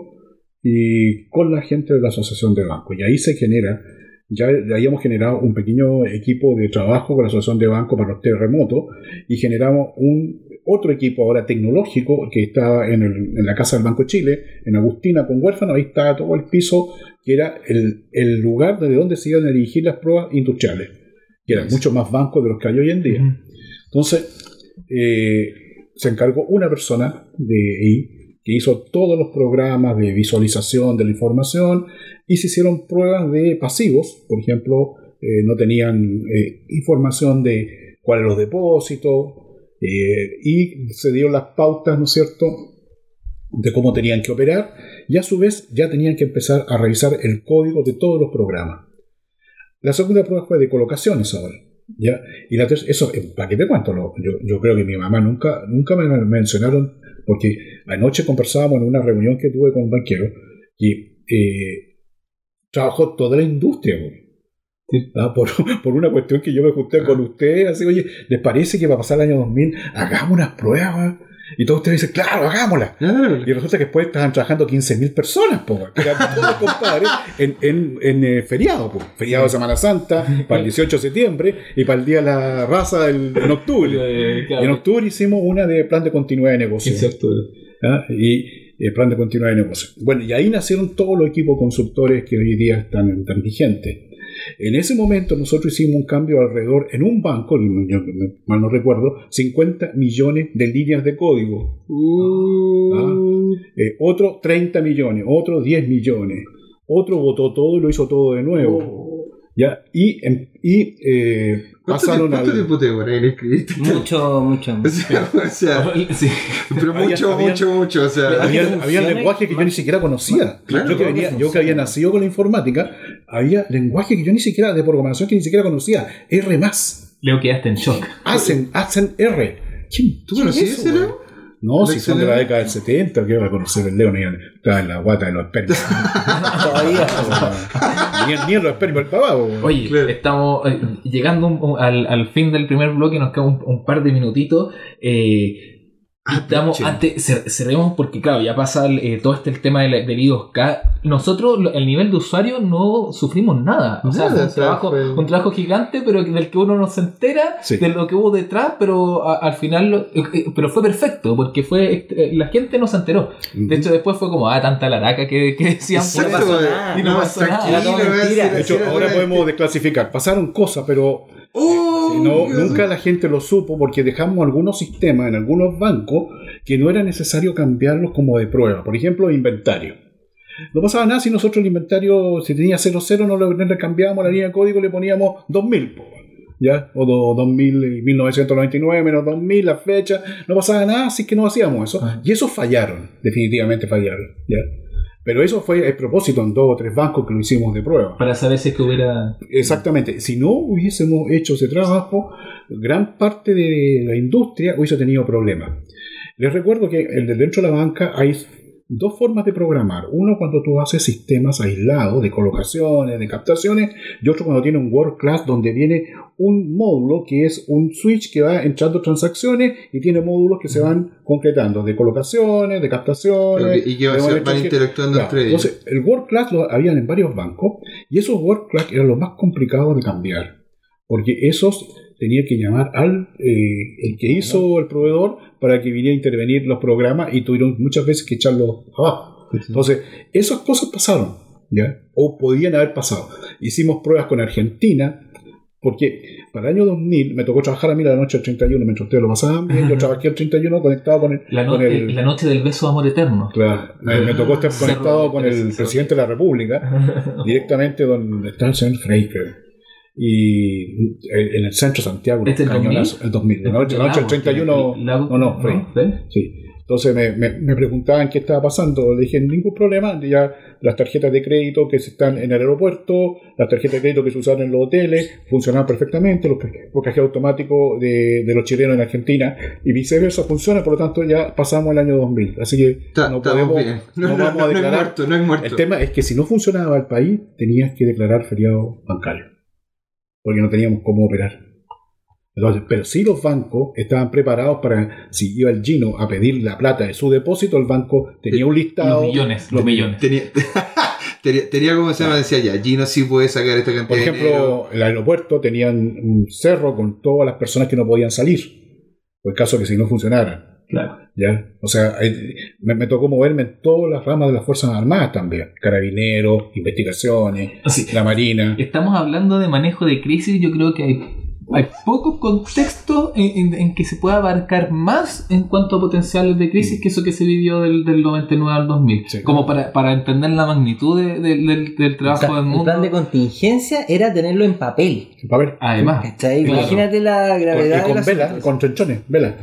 y con la gente de la asociación de bancos. Y ahí se genera, ya, ya habíamos generado un pequeño equipo de trabajo con la asociación de bancos para los terremotos y generamos un otro equipo ahora tecnológico que está en, el- en la Casa del Banco de Chile, en Agustina con huérfano, ahí está todo el piso que era el, el lugar desde donde se iban a dirigir las pruebas industriales, que eran mucho más bancos de los que hay hoy en día. Entonces, eh, se encargó una persona de ahí que hizo todos los programas de visualización de la información y se hicieron pruebas de pasivos, por ejemplo, eh, no tenían eh, información de cuáles los depósitos y se dieron las pautas, ¿no es cierto?, de cómo tenían que operar y a su vez ya tenían que empezar a revisar el código de todos los programas. La segunda prueba fue de colocaciones ahora. ¿ya? Y la tercera, eso, eh, ¿para qué te cuento? Lo- yo, yo creo que mi mamá nunca, nunca me mencionaron, porque anoche conversábamos en una reunión que tuve con un banquero y eh, trabajó toda la industria. Sí. Ah, Por, por una cuestión que yo me junté con usted, así, oye, ¿les parece que va a pasar el año 2000? Hagamos unas pruebas. Y todos ustedes dicen, claro, hagámoslas. Claro. Y resulta que después estaban trabajando 15.000 personas, po, que eran todos compadres, en, en, en eh, feriado, po. feriado de Semana Santa, para el 18 de septiembre y para el Día de la Raza el- en octubre. Eh, Y en octubre hicimos una de plan de continuidad de negocio. 15 de octubre. ¿ah? Y el plan de continuidad de negocio. Bueno, y ahí nacieron todos los equipos consultores que hoy día están tan vigentes. En ese momento nosotros hicimos un cambio alrededor, en un banco, mal no recuerdo, 50 millones de líneas de código. Uh, Eh, otro 30 millones, otro 10 millones, otro votó todo y lo hizo todo de nuevo. ¿ya? Y, em- y eh, ¿Cuánto, pasaron tiempo, cuánto al... tiempo te demoró en escribir? Mucho, mucho. O sea, o sea, Sí. pero Había- mucho, había- mucho, mucho. O sea, Había, lenguaje que yo ni siquiera conocía. Claro, yo, que venía- yo que había nacido con la informática, había lenguaje que yo ni siquiera, de programación que ni siquiera conocía. R más. Leo quedaste en shock. Hacen, hacen R. ¿Quién, ¿Tú conocías eso? Leo? No, si ¿Lex son de la década del 70, que iba a conocer el Leo, ni estaba en la guata de los espermas. Todavía. ni, ni en los espermas el papá. Oye, Claro. estamos eh, llegando un- al, al fin del primer bloque, nos queda un, un par de minutitos. Eh, estamos, antes, cer- cerremos porque, claro, ya pasa el, eh, todo este el tema del, del I2K. Nosotros, el nivel de usuario, no sufrimos nada. O sea, Nada, un, trabajo, fue- un trabajo gigante, pero del que uno no se entera Sí. de lo que hubo detrás, pero a- al final, lo- eh, eh, pero fue perfecto, porque fue eh, la gente no se enteró. De hecho, después fue como, ah, tanta laraca que, que decían. Exacto, puta, pasó nada. Y no pasó nada. Era todo mentira. De hecho, ahora podemos desclasificar. Pasaron cosas, pero ¡Oh! no, nunca la gente lo supo porque dejamos algunos sistemas en algunos bancos que no era necesario cambiarlos como de prueba. Por ejemplo, inventario. No pasaba nada si nosotros el inventario, si tenía 00, no le cambiábamos la línea de código y le poníamos 2000. po, ¿Ya? O do- 2000, 1999 menos 2000, la fecha. No pasaba nada, así que no hacíamos eso. Ah. Y esos fallaron, definitivamente fallaron. ¿ya? Pero eso fue el propósito en dos o tres bancos que lo hicimos de prueba. Para saber si es que hubiera. Exactamente. Si no hubiésemos hecho ese trabajo, gran parte de la industria hubiese tenido problemas. Les recuerdo que dentro de la banca hay dos formas de programar. Uno cuando tú haces sistemas aislados de colocaciones, de captaciones, y otro cuando tiene un Word Class donde viene un módulo que es un switch que va entrando transacciones y tiene módulos que se van concretando de colocaciones, de captaciones. y que van que- interactuando Claro, entre ellos. Entonces, el Word Class lo habían en varios bancos y esos Word Class eran los más complicados de cambiar. Porque esos tenía que llamar al eh, el que hizo el proveedor para que viniera a intervenir los programas y tuvieron muchas veces que echarlos abajo. Entonces, esas cosas pasaron, ¿ya? O podían haber pasado. Hicimos pruebas con Argentina, porque para el año 2000 me tocó trabajar a mí la noche del 31, mientras ustedes lo pasaban bien, yo trabajé el 31 conectado con el... La, no- con el- la noche del beso de amor eterno. Claro, me, me tocó estar Cerro conectado con el Cerro. presidente de la República, directamente donde está el señor Freiker. Y eh, en el centro de Santiago, ¿Este el 2000? cañonazo, el 2000, la noche, la noche del 31, no, no, Frey. Sí. Entonces me, me- me preguntaban qué estaba pasando. Le dije, ningún problema. Ya las tarjetas de crédito que se están en el aeropuerto, las tarjetas de crédito que se usaban en los hoteles, funcionaban perfectamente. Los, los cajeros automáticos de, de los chilenos en Argentina y viceversa funcionan. Por lo tanto, ya pasamos el año 2000. Así que Está- no podemos, bien. no, No, no, vamos a no es declarar. muerto, no es muerto. El tema es que si no funcionaba el país, tenías que declarar feriado bancario. Porque no teníamos cómo operar. Entonces, pero si los bancos estaban preparados para, si iba el Gino a pedir la plata de su depósito, el banco tenía un listado. Los millones, los millones. Tenía, tenía, tenía como se llama, decía ya, Gino sí puede sacar esta cantidad Por de ejemplo, el aeropuerto tenían un cerro con todas las personas que no podían salir. Por el caso que si no funcionara. Claro. ¿ya? O sea, hay- me, me tocó moverme en todas las ramas de las Fuerzas Armadas también. Carabineros, investigaciones, Así, la Marina. Estamos hablando de manejo de crisis. Yo creo que hay, hay poco contexto en, en- en que se pueda abarcar más en cuanto a potenciales de crisis que eso que se vivió del, del 99 al 2000. Sí. Como para, para entender la magnitud de- de- del, del O trabajo sea, del el mundo. plan de contingencia era tenerlo en papel. A ver, Además. Imagínate la con, gravedad y con de la vela, situación. con trenchones, vela.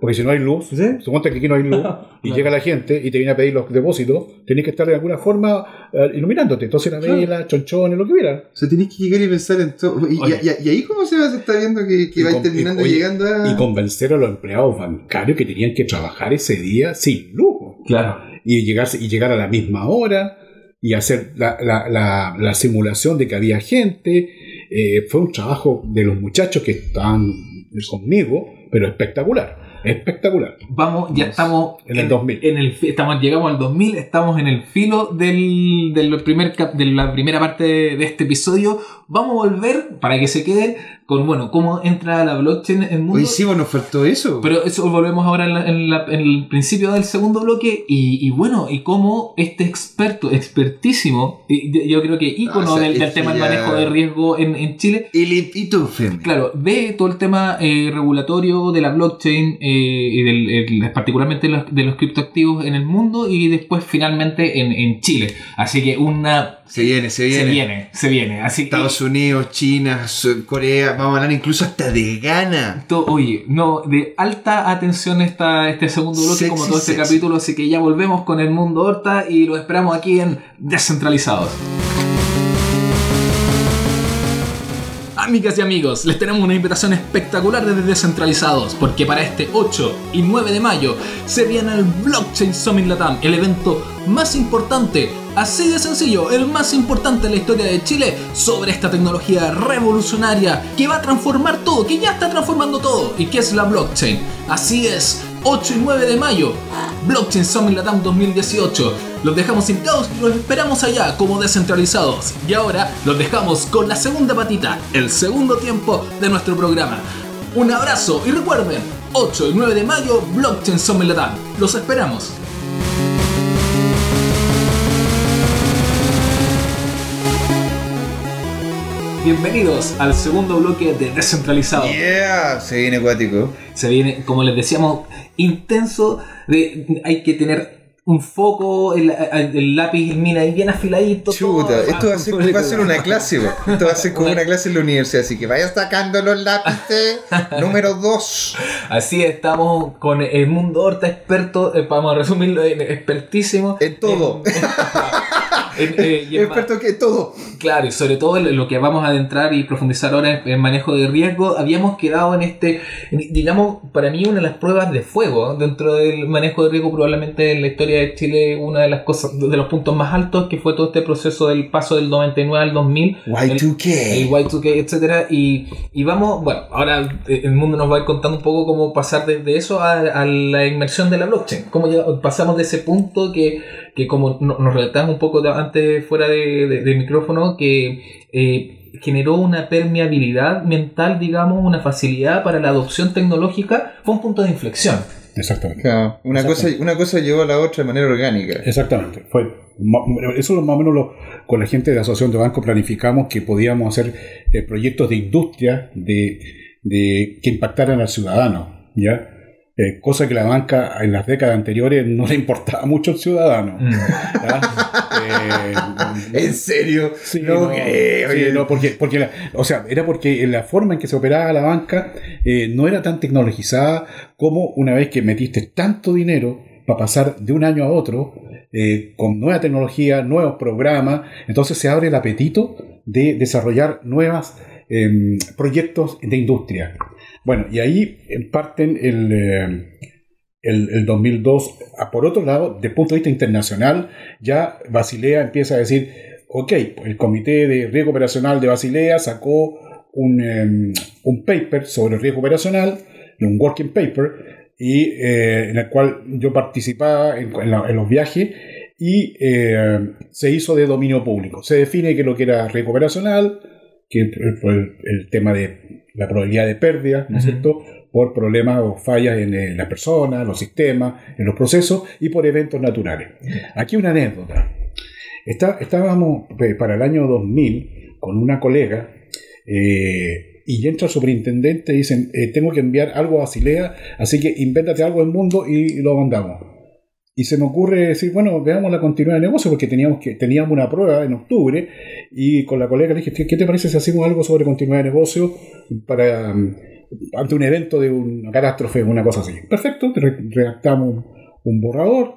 Porque si no hay luz, ¿Sí? suponte que aquí no hay luz y llega la gente y te viene a pedir los depósitos, tenés que estar de alguna forma eh, iluminándote. Entonces la vela, chonchones, lo que hubiera. O sea, tenés que llegar y pensar en todo. Y, ahí, ¿cómo se va? Se está viendo que, que terminando y- oye, llegando a. Y convencer a los empleados bancarios que tenían que trabajar ese día sin luz. claro. Y llegar, y llegar a la misma hora y hacer la, la- la- la simulación de que había gente. Eh, fue un trabajo de los muchachos que estaban conmigo, pero espectacular. Espectacular. Vamos, ya estamos En el 2000. en el fi- estamos, llegamos al 2000, estamos en el filo del, del primer de la primera parte de, este episodio. Vamos a volver para que se queden con, bueno, cómo entra la blockchain en el mundo. Hoy sí, bueno, nos faltó eso. Pero eso volvemos ahora en, la- en la- en el principio del segundo bloque y, y bueno, y cómo este experto, expertísimo, y yo- creo que ícono Ah, o sea, del, del esto tema del manejo de riesgo en, en Chile, El Femi. Claro, ve todo el tema eh, regulatorio de la blockchain eh, y del, el- particularmente los- de los criptoactivos en el mundo y después finalmente en, en Chile. Así que una... Se viene, se viene. Se viene, se viene. Así que... Estados Unidos, China, Corea, vamos a hablar incluso hasta de Ghana. to- Oye, no, de alta atención esta, este segundo bloque Sexy, como todo este sexy. capítulo, así que ya volvemos con el mundo Horta y lo esperamos aquí en Descentralizados. Amigas y amigos, les tenemos una invitación espectacular desde Descentralizados, porque para este 8 y 9 de mayo se viene el Blockchain Summit Latam, el evento más importante, así de sencillo, el más importante en la historia de Chile sobre esta tecnología revolucionaria que va a transformar todo, que ya está transformando todo, y que es la blockchain. Así es, 8 y 9 de mayo, Blockchain Summit Latam 2018. Los dejamos invitados y los esperamos allá como descentralizados. Y ahora los dejamos con la segunda patita, el segundo tiempo de nuestro programa. Un abrazo y recuerden, 8 y 9 de mayo, Blockchain Summit Latam. Los esperamos. Bienvenidos al segundo bloque de Descentralizados. Yeah, se viene acuático. Se viene, como les decíamos, intenso. De, hay que tener un foco, el, el lápiz, mira, ahí bien afiladito. todo. Chuta, esto va a, ser, Ah, va a ser una clase, esto va a ser como una clase en la universidad, así que vaya sacando los lápices número 2. Así estamos con el mundo Horta experto, eh, vamos a resumirlo, expertísimo. En todo. En- eh, y en ma- Experto que todo. Claro, y sobre todo lo que vamos a adentrar y profundizar ahora en, en manejo de riesgo, habíamos quedado en este, en- digamos, para mí una de las pruebas de fuego dentro del manejo de riesgo, probablemente en la historia de Chile, una de las cosas, de los puntos más altos, que fue todo este proceso del paso del 99 al 2000, el Y2K. Y2K, etcétera, y, y vamos, bueno, ahora eh, el mundo nos va a ir contando un poco cómo pasar desde eso a, a la inmersión de la blockchain, cómo ya pasamos de ese punto que, que como no- nos relatamos un poco de- antes fuera de, de- de micrófono, que eh, generó una permeabilidad mental, digamos, una facilidad para la adopción tecnológica, fue un punto de inflexión. Exactamente. Claro, Una, cosa, una cosa llevó a la otra de manera orgánica. Exactamente. Fue, eso es más o menos lo, con la gente de la Asociación de Bancos planificamos que podíamos hacer eh, proyectos de industria de, de, que impactaran al ciudadano. ¿ya? Eh, cosa que la banca en las décadas anteriores no le importaba mucho al ciudadano. ¿ya? Eh, ¿En serio? Sí, no, no, creo. sí, no, porque, porque la- o sea, era porque la forma en que se operaba la banca eh, no era tan tecnologizada como una vez que metiste tanto dinero para pasar de un año a otro eh, con nueva tecnología, nuevos programas, entonces se abre el apetito de desarrollar nuevos proyectos de industria. Bueno, y ahí eh, parten el, eh, el, el 2002. Ah, Por otro lado, desde el punto de vista internacional, ya Basilea empieza a decir, ok, el Comité de Riesgo Operacional de Basilea sacó un, em, un paper sobre riesgo operacional, un working paper, y, eh, en el cual yo participaba en, en la- en los viajes y eh, se hizo de dominio público. Se define que lo que era riesgo operacional, que el, el tema de la probabilidad de pérdida, ¿no es cierto? Por problemas o fallas en, eh, las personas, los sistemas, en los procesos y por eventos naturales. Aquí una anécdota. Está- estábamos eh, para el año 2000 con una colega eh, y entra el superintendente y dicen, eh, tengo que enviar algo a Basilea, así que invéntate algo en mundo y lo mandamos. Y se me ocurre decir, bueno, veamos la continuidad de negocio, porque teníamos, que, teníamos una prueba en octubre, y con la colega le dije, ¿qué te parece si hacemos algo sobre continuidad de negocio para mm, ante un evento de una catástrofe, una cosa así? Perfecto, re- redactamos un borrador,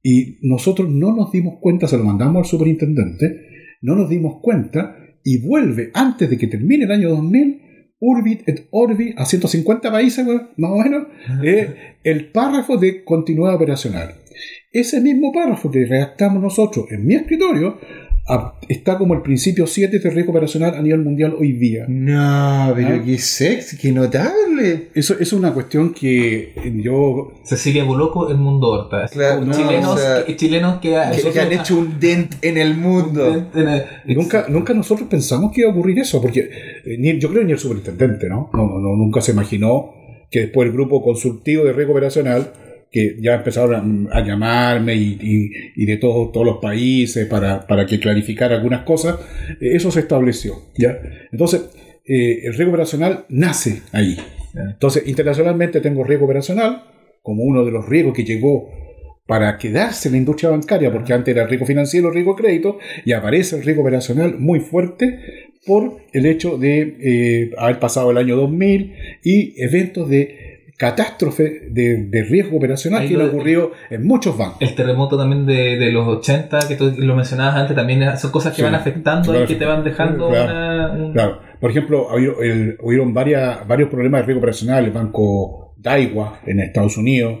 y nosotros no nos dimos cuenta, se lo mandamos al superintendente, no nos dimos cuenta, y vuelve antes de que termine el año 2000, Urbit et Orbi a 150 países, más o menos, eh, el párrafo de continuidad operacional. Ese mismo párrafo que redactamos nosotros en mi escritorio está como el principio 7 de riesgo operacional a nivel mundial hoy día. No, pero Ah. qué sexy, qué notable. Eso es una cuestión que yo Cecilia Boloco, el mundo Horta. Claro, no, chilenos, o sea, que, chilenos que, Que, que han hecho un dent en el mundo. en el- Nunca, nunca nosotros pensamos que iba a ocurrir eso, porque eh, ni- yo creo que ni el superintendente, ¿no? No, no, no, Nunca se imaginó que después el grupo consultivo de riesgo operacional, que ya empezaron a, llamarme y, y- y de todos todos los países para, para que clarificara algunas cosas, eh, eso se estableció, ¿ya? Entonces, eh, el riesgo operacional nace ahí. Entonces, internacionalmente tengo riesgo operacional como uno de los riesgos que llegó para quedarse en la industria bancaria, porque antes era riesgo financiero, riesgo crédito, y aparece el riesgo operacional muy fuerte por el hecho de eh, haber pasado el año 2000 y eventos de catástrofe de, de riesgo operacional Ahí que han ocurrido en muchos bancos. El terremoto también de, de los 80, que tú lo mencionabas antes, también son cosas que Sí, van afectando claro. y que te van dejando Claro, una, un- Claro, por ejemplo, hubieron, el- hubieron varias, varios problemas de riesgo operacional, el banco Daiwa en Estados Unidos,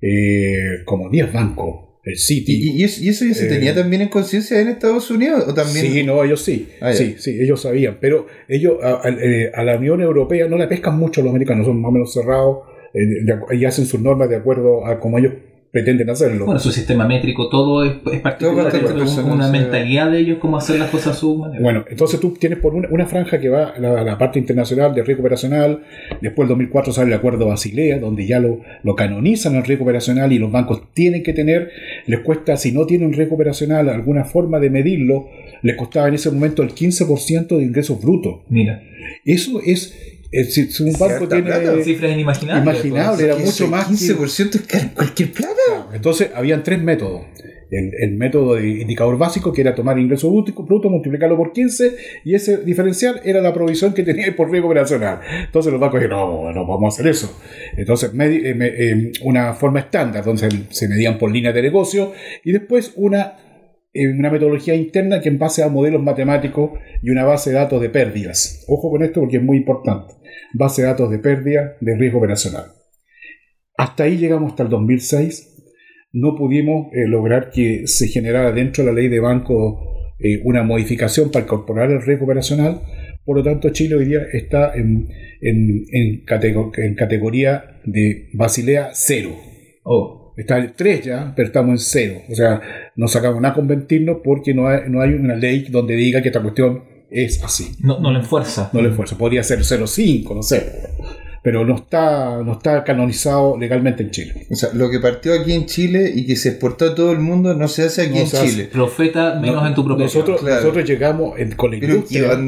eh, como 10 bancos, el Citi. ¿Y, y eso, y eso ya se Eh, tenía también en conciencia en Estados Unidos? ¿O también? Sí, no, ellos sí. Ah, sí, sí, ellos sabían. Pero ellos a, a- eh, a la Unión Europea no la pescan mucho los americanos, son más o menos cerrados eh, y hacen sus normas de acuerdo a como ellos pretenden hacerlo. Bueno, su sistema métrico, todo es, es particular, de personal, una mentalidad de ellos, cómo hacer las cosas a su manera. Bueno, entonces tú tienes por una, una franja que va a la, la parte internacional de riesgo operacional, después el 2004 sale el acuerdo Basilea, donde ya lo, lo canonizan el riesgo operacional y los bancos tienen que tener, les cuesta, si no tienen riesgo operacional, alguna forma de medirlo, les costaba en ese momento el 15% de ingresos brutos. Mira, Eso es, es si, si un banco tiene... plata. cifras inimaginables. Imaginable. era Que mucho más que- 15% es ca- cualquier plata. Entonces, habían tres métodos. El, el método de indicador básico, que era tomar ingreso bruto, multiplicarlo por 15, y ese diferencial era la provisión que tenía por riesgo operacional. Entonces los bancos dijeron, no, no vamos a hacer eso. Entonces, eh, me- eh, una forma estándar, donde se, se medían por líneas de negocio, y después una eh, una metodología interna que en base a modelos matemáticos y una base de datos de pérdidas. Ojo con esto porque es muy importante. Base de datos de pérdida de riesgo operacional. Hasta ahí llegamos hasta el 2006. No pudimos eh, lograr que se generara dentro de la ley de banco eh, una modificación para incorporar el riesgo operacional. Por lo tanto, Chile hoy día está en, en- en catego- en categoría de Basilea cero. Oh, Está el 3 ya, pero estamos en cero. O sea, no sacamos nada con mentirnos porque no hay, no hay una ley donde diga que esta cuestión es así. no, no le enfuerza. No le esfuerzo. Podría ser 0,5, no sé. Pero no está, no está canonizado legalmente en Chile. O sea, lo que partió aquí en Chile y que se exportó a todo el mundo no se hace aquí No en. Chile. Profeta menos No, en tu propio nosotros, claro. nosotros llegamos en- con, la industria,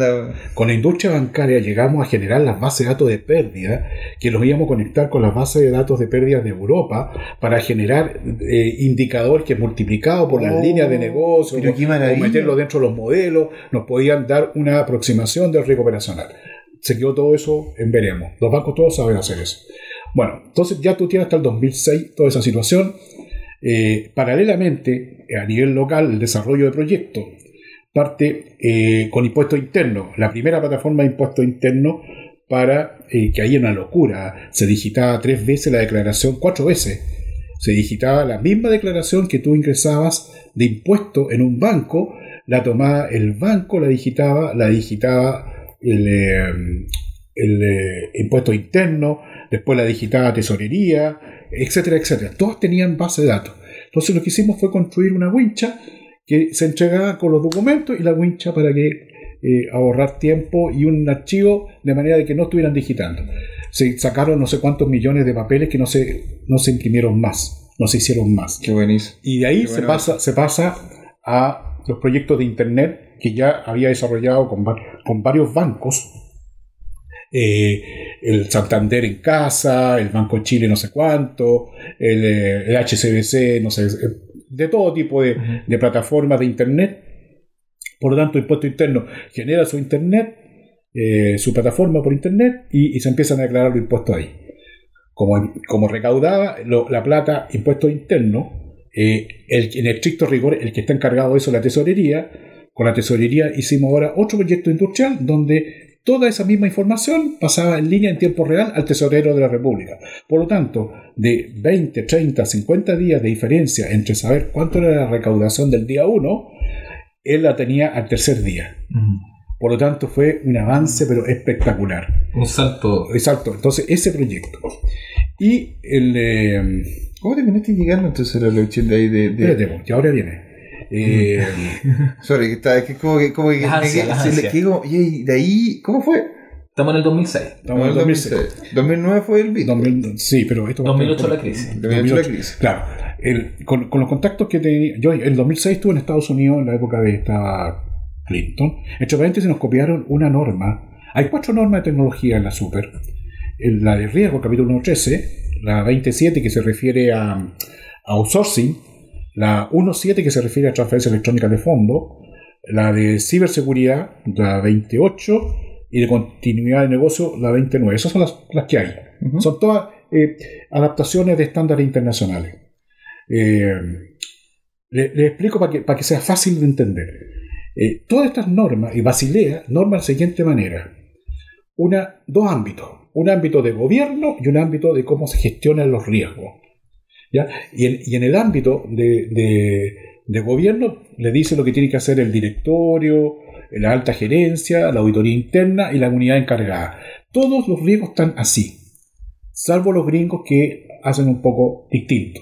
con la industria bancaria llegamos a generar las bases de datos de pérdida que los íbamos a conectar con las bases de datos de pérdida de Europa para generar eh, indicadores que multiplicados por las Oh, líneas de negocio o meterlo dentro de los modelos nos podían dar una aproximación del riesgo operacional. Se quedó todo eso en veremos. Los bancos todos saben hacer eso. Bueno, entonces ya tú tienes hasta el 2006 toda esa situación. Eh, paralelamente, a nivel local, el desarrollo de proyectos parte eh, con impuestos internos. La primera plataforma de impuestos internos para eh, que era una locura. Se digitaba tres veces la declaración, cuatro veces. Se digitaba la misma declaración que tú ingresabas de impuesto en un banco, la tomaba el banco, la digitaba, la digitaba el, eh, el eh, impuesto interno, después la digitaba tesorería, etcétera, etcétera. Todos tenían base de datos. Entonces lo que hicimos fue construir una wincha que se entregaba con los documentos y la wincha para que eh, ahorrar tiempo y un archivo de manera de que no estuvieran digitando. Se sacaron no sé cuántos millones de papeles que no se, no se imprimieron más, no se hicieron más. Qué buenísimo. Y de ahí Qué se, bueno. pasa, se pasa a los proyectos de Internet que ya había desarrollado con, con varios bancos. Eh, el Santander en casa, el Banco de Chile no sé cuánto, el, eh, el HCBC, no sé, eh, de todo tipo de, de plataformas de Internet. Por lo tanto, Impuesto Interno genera su Internet, eh, su plataforma por Internet y, y se empiezan a declarar los impuestos ahí. Como, como recaudaba lo- la plata, impuesto interno, eh, el, en estricto rigor, el que está encargado de eso es la tesorería. Con la tesorería hicimos ahora otro proyecto industrial donde toda esa misma información pasaba en línea en tiempo real al tesorero de la República. Por lo tanto, de 20, 30, 50 días de diferencia entre saber cuánto era la recaudación del día 1, él la tenía al tercer día. Por lo tanto, fue un avance, pero espectacular. Un salto. Exacto, entonces ese proyecto. Y el... eh, ¿Cómo terminaste llegando entonces a la de ahí de, de- espérate, que ahora viene. Eh, Sorry, que está, es que como que, como que se le y de ahí, ¿cómo fue? Estamos en el 2006. estamos en el 2006. 2009 fue el Bitcoin. 2000, sí, pero esto 2008 la crisis. 2008 la crisis. Claro, el- con, con los contactos que tenía. Yo en el 2006 estuve en Estados Unidos en la época de estaba Clinton. Entre paréntesis nos copiaron una norma. Hay cuatro normas de tecnología en la Super. La de riesgo, capítulo 1.13, la 27 que se refiere a, a outsourcing, la 1.7 que se refiere a transferencia electrónica de fondo, la de ciberseguridad, la 28, y de continuidad de negocio, la 29. Esas son las, las que hay. Son todas eh, adaptaciones de estándares internacionales. Eh, le, le explico para que, para que sea fácil de entender. Eh, todas estas normas, y Basilea norma de la siguiente manera. Una, dos ámbitos. Un ámbito de gobierno y un ámbito de cómo se gestionan los riesgos. ¿Ya? Y, en, y en el ámbito de, gobierno le dice lo que tiene que hacer el directorio, la alta gerencia, la auditoría interna y la unidad encargada. Todos los riesgos están así, salvo los gringos que hacen un poco distinto.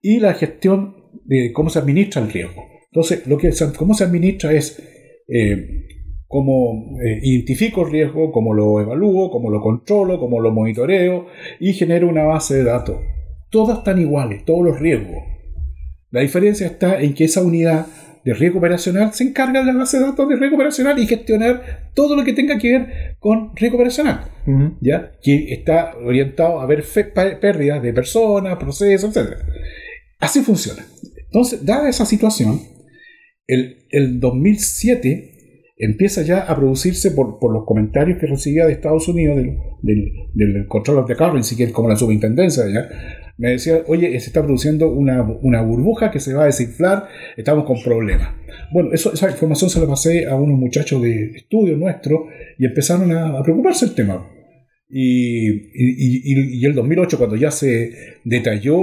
Y la gestión de cómo se administra el riesgo. Entonces, lo que cómo se administra es eh, cómo eh, identifico el riesgo, cómo lo evalúo, cómo lo controlo, cómo lo monitoreo y genero una base de datos. Todas están iguales, todos los riesgos. La diferencia está en que esa unidad de riesgo operacional se encarga de la base de datos de riesgo operacional y gestionar todo lo que tenga que ver con riesgo operacional. ¿ya? que está orientado a ver pérdidas de personas, procesos, etc. Así funciona. Entonces, dada esa situación, el, el 2007 empieza ya a producirse por, por los comentarios que recibía de Estados Unidos, del, del, del Control of the Currency, que es como la superintendencia, ¿ya? Me decía, oye, se está produciendo una, una burbuja que se va a desinflar, estamos con problemas. Bueno, eso, esa información se la pasé a unos muchachos de estudio nuestro y empezaron a, a preocuparse el tema. Y, y, y, y el 2008, cuando ya se detalló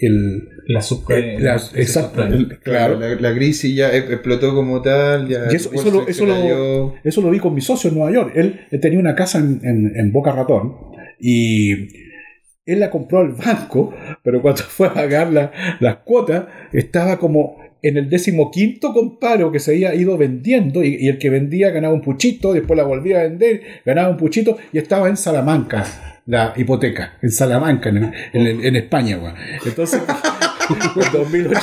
el, La eh, la- exacto, el- Claro, la, la crisis ya e- explotó como tal. Ya Y eso- eso lo- eso lo- cayó. Eso lo vi con mi socio en Nueva York. Él, él tenía una casa en, en- en Boca Ratón y él la compró al banco, pero cuando fue a pagar la- las cuotas estaba como en el decimoquinto comparo que se había ido vendiendo y el que vendía ganaba un puchito, después la volvía a vender, ganaba un puchito y estaba en Salamanca la hipoteca, en Salamanca, en, en- en España. weón. Entonces, el 2008,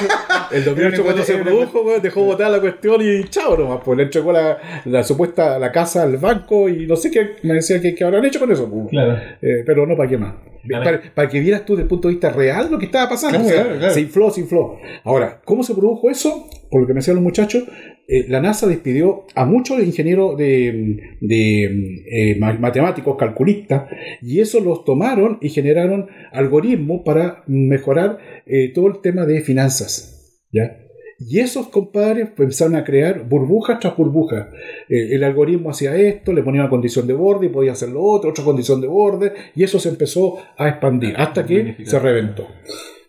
el 2008 cuando se produjo, weón, dejó botar la cuestión y chao nomás, pues le entregó la, la supuesta la casa al banco y no sé qué, me decía que, que habrán hecho con eso. pues. Claro. Eh, pero no para qué más. Para, para que vieras tú desde el punto de vista real lo que estaba pasando. Claro, O sea, claro. Se infló, se infló. Ahora, ¿cómo se produjo eso? Por lo que me decían los muchachos, eh, la NASA despidió a muchos ingenieros de, de, eh, ma- matemáticos, calculistas, y eso los tomaron y generaron algoritmos para mejorar eh, todo el tema de finanzas. ¿ya? Y esos compadres empezaron a crear burbujas tras burbujas. El algoritmo hacía esto, le ponía una condición de borde y podía hacer lo otro, otra condición de borde, y eso se empezó a expandir hasta que se reventó.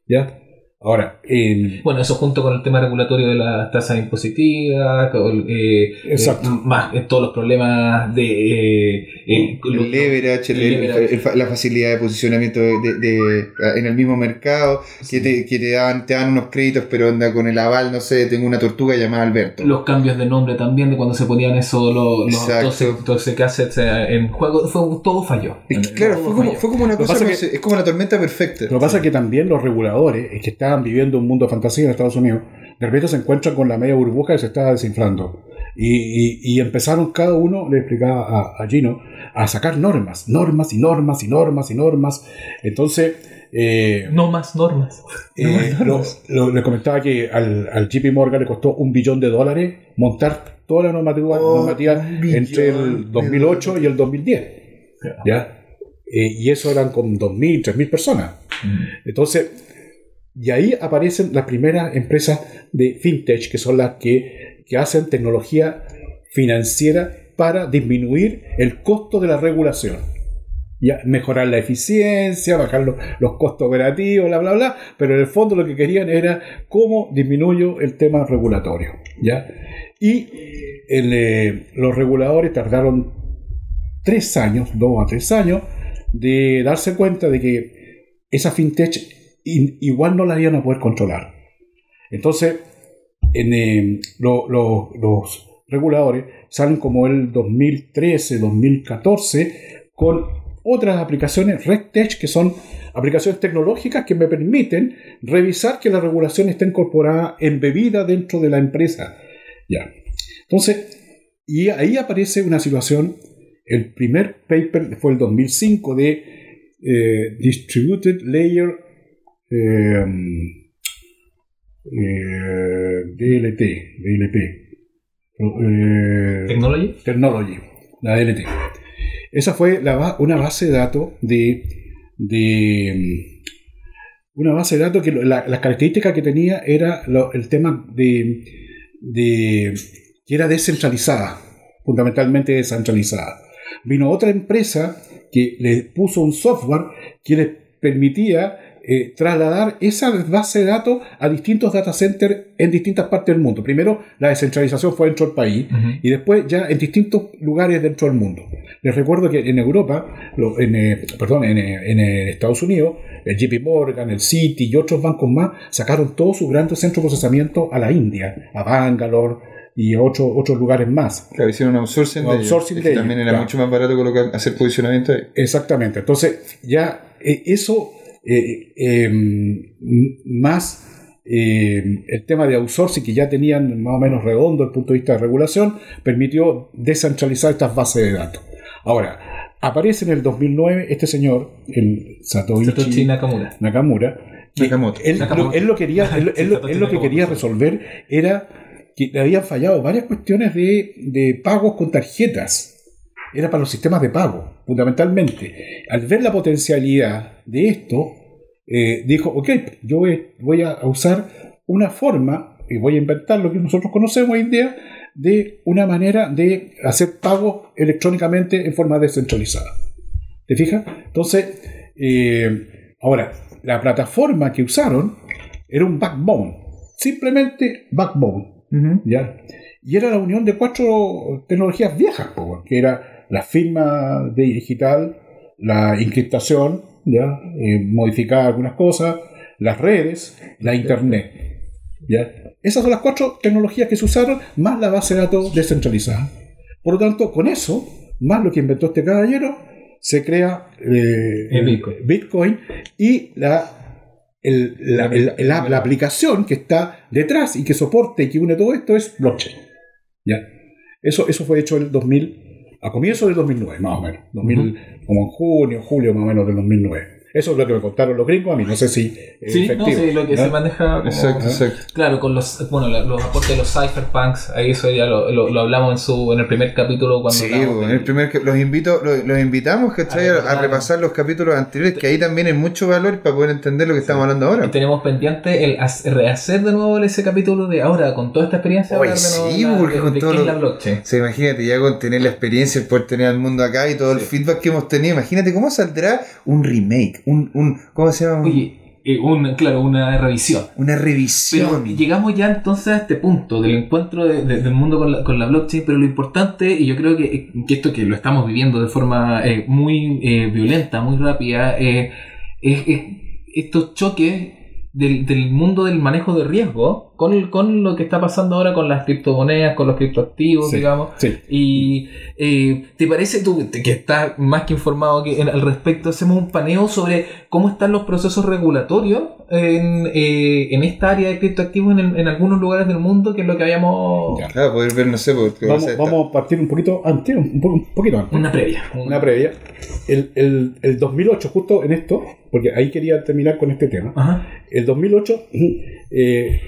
¿Ya? Ahora, en- Bueno, eso junto con el tema regulatorio de las tasas impositivas, con, eh, Exacto. eh, más eh, todos los problemas de eh, eh, El los- leverage, el- el el- leverage. el fa- la facilidad de posicionamiento de, de- de- en el mismo mercado, que, te, que te, dan, te dan unos créditos, pero anda con el aval, no sé, tengo una tortuga llamada Alberto. los cambios de nombre también, de cuando se ponían eso, los, los Exacto. 12, 12 cassettes eh, en juego, fue, todo falló. Es que, claro, Todo fue como, falló. fue como una cosa, que- es como la tormenta perfecta. Lo que pasa es que también los reguladores, es que estaban viviendo un mundo de fantasía en Estados Unidos, de repente se encuentran con la media burbuja que se estaba desinflando. Y, y- y empezaron cada uno, le explicaba a, a Gino, a sacar normas, normas y normas y normas y normas. Entonces, eh, No más normas. eh, lo- lo- le comentaba que al, al JP Morgan le costó un billón de dólares montar toda la normativa, Oh, normativa entre el de 2008 y el 2010. Claro. ¿ya? Eh, y eso eran con 2.000, 3.000 personas. Entonces, y ahí aparecen las primeras empresas de fintech, que son las que, que hacen tecnología financiera para disminuir el costo de la regulación. Ya, mejorar la eficiencia, bajar los, los costos operativos, bla, bla, bla, pero en el fondo lo que querían era cómo disminuyo el tema regulatorio. ¿ya? Y eh, los reguladores tardaron tres años, dos a tres años, de darse cuenta de que esa fintech igual no la iban a poder controlar. Entonces, en, eh, lo- lo- los reguladores salen como el 2013, 2014 con otras aplicaciones RegTech que son aplicaciones tecnológicas que me permiten revisar que la regulación está incorporada, embebida dentro de la empresa. Ya. Entonces, y ahí aparece una situación, el primer paper fue el 2005 de eh, Distributed Layer eh, eh, DLT, DLP, eh, Technology. Technology, la DLT. Esa fue la una base de datos de, de mm, una base de datos que lo- la- las características que tenía era lo- el tema de, de que era descentralizada, fundamentalmente descentralizada. Vino otra empresa que le puso un software que les permitía eh, trasladar esa base de datos a distintos data centers en distintas partes del mundo. Primero, la descentralización fue dentro del país Ujú. y después ya en distintos lugares dentro del mundo. Les recuerdo que en Europa, lo- en, eh, perdón, en, eh, en, Estados Unidos, el JP Morgan, el Citi y otros bancos más sacaron todos sus grandes centros de procesamiento a la India, a Bangalore y a otros otros lugares más. Claro, hicieron un outsourcing, Un de ellos. outsourcing de que también ellos, era claro. mucho más barato colocar, hacer posicionamiento ahí. Exactamente. Entonces, ya eh, eso, eh, eh, m- más eh, el tema de outsourcing, que ya tenían más o menos redondo el punto de vista de regulación, permitió descentralizar estas bases de datos. Ahora, aparece en el 2009 este señor, el Satoshi, Satoshi Nakamura. Nakamura, que Nakamoto. él, Nakamoto. lo, él lo quería, él, él lo- él lo que quería resolver era que le habían fallado varias cuestiones de, de pagos con tarjetas. Era para los sistemas de pago, fundamentalmente. Al ver la potencialidad de esto, eh, dijo, ok, yo voy, voy a usar una forma, y voy a inventar lo que nosotros conocemos hoy en día, de una manera de hacer pago electrónicamente en forma descentralizada. ¿Te fijas? Entonces, eh, ahora, la plataforma que usaron era un backbone, simplemente backbone. ¿ya? Y era la unión de cuatro tecnologías viejas, que era la firma de digital, la encriptación, ¿ya? Eh, modificar algunas cosas, las redes, la internet. ¿ya? Esas son las cuatro tecnologías que se usaron, más la base de datos descentralizada. Por lo tanto, con eso, más lo que inventó este caballero, se crea eh, El Bitcoin. Bitcoin y la, el- la, el- la- la aplicación que está detrás y que soporta y que une todo esto es blockchain. ¿Ya? Eso, eso fue hecho en el 2000, a comienzos del 2009, más o menos. 2000, Como en junio, julio más o menos del 2009. Eso es lo que me contaron los gringos a mí, no sé si es Sí, no, efectivo. sí, lo que se maneja como- Exacto, exacto. Claro, con los, bueno, los aportes de los cypherpunks, ahí eso ya lo, lo- lo hablamos en su en el primer capítulo cuando Sí, del- el primer, que- los invito, los, los invitamos ¿cachai? A a, repasar los capítulos anteriores, que ahí también hay mucho valor para poder entender lo que estamos hablando ahora. Y tenemos pendiente el hac- rehacer de nuevo ese capítulo de ahora, con toda esta experiencia, Oye, de sí, la- porque de- con de todo lo- la blockchain. Imagínate, ya con tener la experiencia, el poder tener al mundo acá y todo el feedback que hemos tenido, imagínate cómo saldrá un remake, un, un ¿cómo se llama? Oye, eh, un, claro, una revisión. una Pero revisión. llegamos ya entonces a este punto del encuentro de- de- del mundo con la, con la blockchain, pero lo importante, y yo creo que, que esto que lo estamos viviendo de forma eh, muy eh, violenta, muy rápida, eh, es, es estos choques del, del mundo del manejo de riesgo con, el- con lo que está pasando ahora con las criptomonedas, con los criptoactivos, Sí. digamos. Sí. Y eh, ¿te parece tú que estás más que informado que en- al respecto? Hacemos un paneo sobre cómo están los procesos regulatorios en, eh, en esta área de criptoactivos en, el- en algunos lugares del mundo, que es lo que habíamos... Ya. Claro, poder ver, no sé, porque Vamos, vamos a partir un poquito antes, un, po- un poquito antes. Una previa. Una previa. El, el, el 2008, justo en esto, porque ahí quería terminar con este tema. Ajá. El 2008, eh,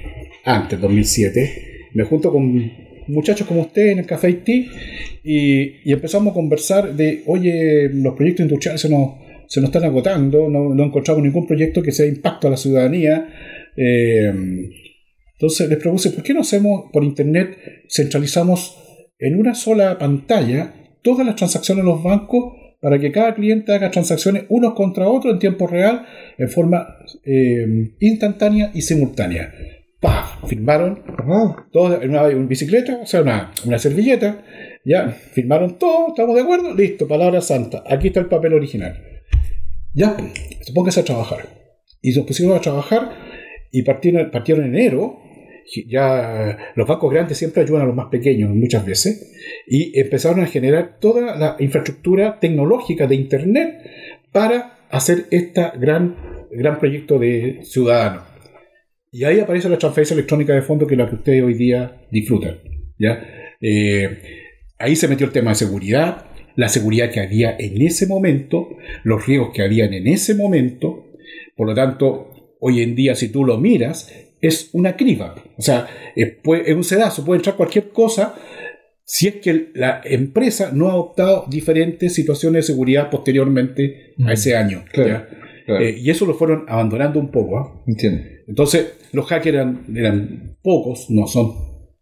antes, 2007, me junto con muchachos como usted en el Café Haití y, y empezamos a conversar de, oye, los proyectos industriales se nos, se nos están agotando, no, no encontramos ningún proyecto que sea de impacto a la ciudadanía. Eh, entonces les propuse, ¿por qué no hacemos por internet, centralizamos en una sola pantalla todas las transacciones de los bancos para que cada cliente haga transacciones unos contra otros en tiempo real, en forma eh, instantánea y simultánea? ¡Pah! Firmaron todos en una, una bicicleta, o sea, una, una servilleta, ya, firmaron todo, estamos de acuerdo, listo, palabra santa, aquí está el papel original. Ya, póngase a trabajar. Y nos pusimos a trabajar y partieron, partieron en enero. Ya los bancos grandes siempre ayudan a los más pequeños muchas veces y empezaron a generar toda la infraestructura tecnológica de Internet para hacer este gran, gran proyecto de ciudadanos. Y ahí aparece la transferencia electrónica de fondos que es la que ustedes hoy día disfrutan. ¿ya? Eh, ahí se metió el tema de seguridad, la seguridad que había en ese momento, los riesgos que habían en ese momento. Por lo tanto, hoy en día, si tú lo miras, es una criba. O sea, es, puede- es un sedazo, puede entrar cualquier cosa si es que la empresa no ha adoptado diferentes situaciones de seguridad posteriormente Mm. a ese año. Claro. Eh, y eso lo fueron abandonando un poco. entiendo. Entonces, los hackers eran, eran pocos, no son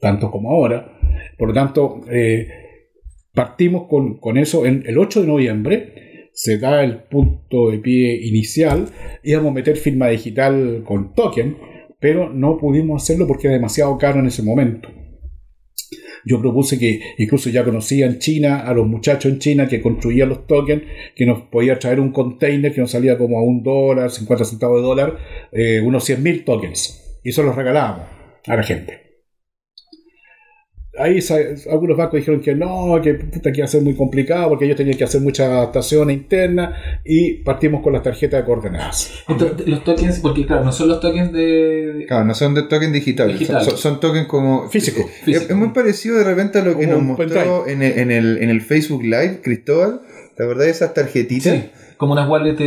tantos como ahora. Por lo tanto, eh, partimos con, con eso en el 8 de noviembre. Se da el punto de pie inicial. Íbamos a meter firma digital con token, pero no pudimos hacerlo porque era demasiado caro en ese momento. Yo propuse que incluso ya conocía en China a los muchachos en China que construían los tokens, que nos podía traer un container que nos salía como a un dólar, 50 centavos de dólar, eh, unos 100.000 tokens. Y eso los regalábamos a la gente. Ahí sa- algunos bancos dijeron que no, que puta, que iba a ser muy complicado porque ellos tenían que hacer muchas adaptaciones internas y partimos con las tarjetas de coordenadas. Entonces, los tokens, porque claro, no son los tokens de... Claro, no son de token digitales, Digital. son, son tokens como Físico. Es, Físico. es muy parecido de repente a lo que Como nos mostró en el, en, el, en el Facebook Live, Cristóbal. ¿Te acordás de esas tarjetitas? Sí. Como unas wallets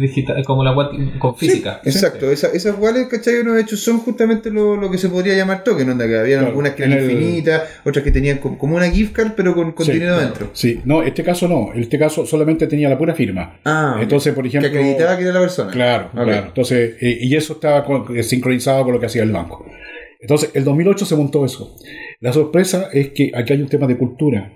digitales, como las wallets con física. Exacto, esa- esas wallets, ¿cachai? Unos hechos son justamente lo, lo que se podría llamar token, onda, que había Claro, algunas que eran en el- infinitas, otras que tenían como, como una gift card, pero con, con Sí, dinero claro. dentro. Sí, no, este caso no. Este caso solamente tenía la pura firma. Ah. Entonces, por que ejemplo. acreditaba que era la persona. Claro, claro. Entonces, eh, y eso estaba con- eh, sincronizado con lo que hacía el banco. Entonces, el 2008 se montó eso. La sorpresa es que aquí hay un tema de cultura.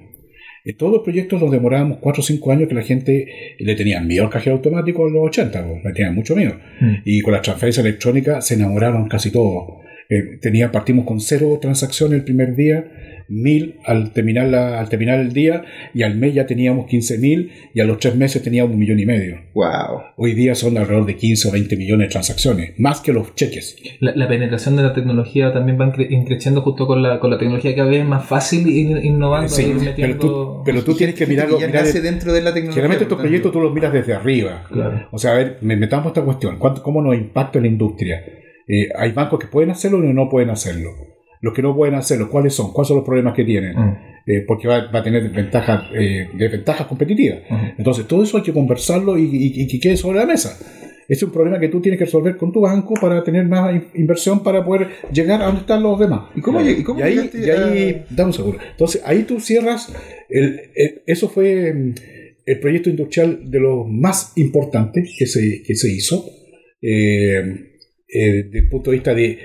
En todos los proyectos nos demorábamos 4 o 5 años que la gente le tenía miedo al cajero automático en los 80, pues, le tenían mucho miedo. Mm. Y con la transferencia electrónica se enamoraron casi todos. Eh, tenía, partimos con cero transacciones el primer día, mil al terminar, la- al terminar el día, y al mes ya teníamos 15 mil, y a los tres meses teníamos un millón y medio. Wow. Hoy día son alrededor de 15 o 20 millones de transacciones, más que los cheques. La, la penetración de la tecnología también va cre- creciendo justo con la, con la tecnología cada vez es más fácil ir innovando, Sí, ir pero metiendo... tú, pero tú tienes que mirarlo. ya mirar el- dentro de la tecnología. generalmente estos proyectos tú los miras desde arriba. Claro. O sea, a ver, me metamos esta cuestión. ¿Cuánto- ¿Cómo nos impacta en la industria? Eh, hay bancos que pueden hacerlo y no pueden hacerlo. Los que no pueden hacerlo, ¿cuáles son? ¿Cuáles son los problemas que tienen? Mm. Eh, porque va, va a tener ventajas, eh, desventajas competitivas. Ujú. Entonces, todo eso hay que conversarlo y, y- y que quede sobre la mesa. Es un problema que tú tienes que resolver con tu banco para tener más in- inversión para poder llegar a donde están los demás. ¿Y cómo, y cómo Y ahí, y ahí a- dame un segundo. Entonces, ahí tú cierras. El, el- eso fue mm, el proyecto industrial de los más importantes que se, que se hizo. eh, eh, desde el punto de vista de,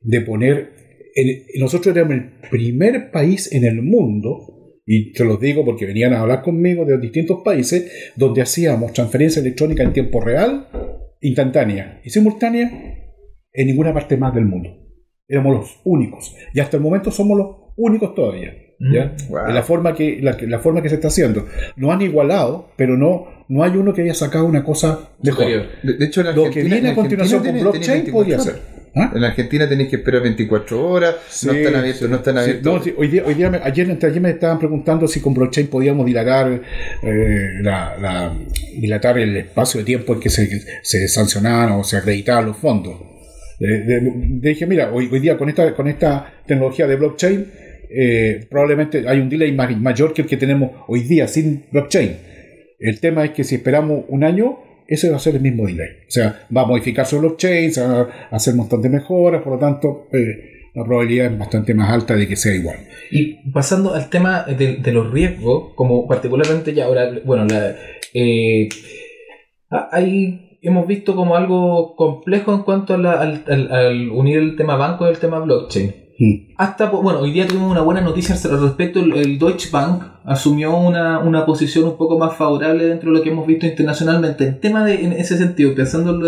de poner. el- nosotros éramos el primer país en el mundo, y te lo digo porque venían a hablar conmigo de distintos países, donde hacíamos transferencia electrónica en tiempo real, instantánea y simultánea en ninguna parte más del mundo. Éramos los únicos. Y hasta el momento somos los únicos todavía. ¿Ya? Mm, wow. La forma que la, la forma que se está haciendo. No han igualado, pero no, no hay uno que haya sacado una cosa mejor. Superior. De, de hecho, en Lo que Argentina- viene a en continuación con Argentina blockchain podría 24 ser. ¿Ah? En Argentina tenéis que esperar 24 horas, no Sí, están abiertos, no están Sí, abiertos. no, sí, hoy día, hoy día me- ayer, entre ayer me estaban preguntando si con blockchain podíamos dilatar, eh, la, la- dilatar el espacio de tiempo en que se, se sancionaban o se acreditaban los fondos. Eh, de- de- dije, mira, hoy, hoy día con esta, con esta tecnología de blockchain, eh, probablemente hay un delay ma- mayor que el que tenemos hoy día sin blockchain. El tema es que si esperamos un año, ese va a ser el mismo delay. O sea, va a modificar su blockchain, se va a hacer un montón de mejoras, por lo tanto, eh, la probabilidad es bastante más alta de que sea igual. Y pasando al tema de, los riesgos, como particularmente ya ahora, bueno, la, eh, hay, hemos visto como algo complejo en cuanto a la- al- al unir el tema banco y el tema blockchain. Mm. Hasta, bueno, hoy día tuvimos una buena noticia al respecto. El, Deutsche Bank asumió una, una posición un poco más favorable dentro de lo que hemos visto internacionalmente. En tema de, en ese sentido, pensando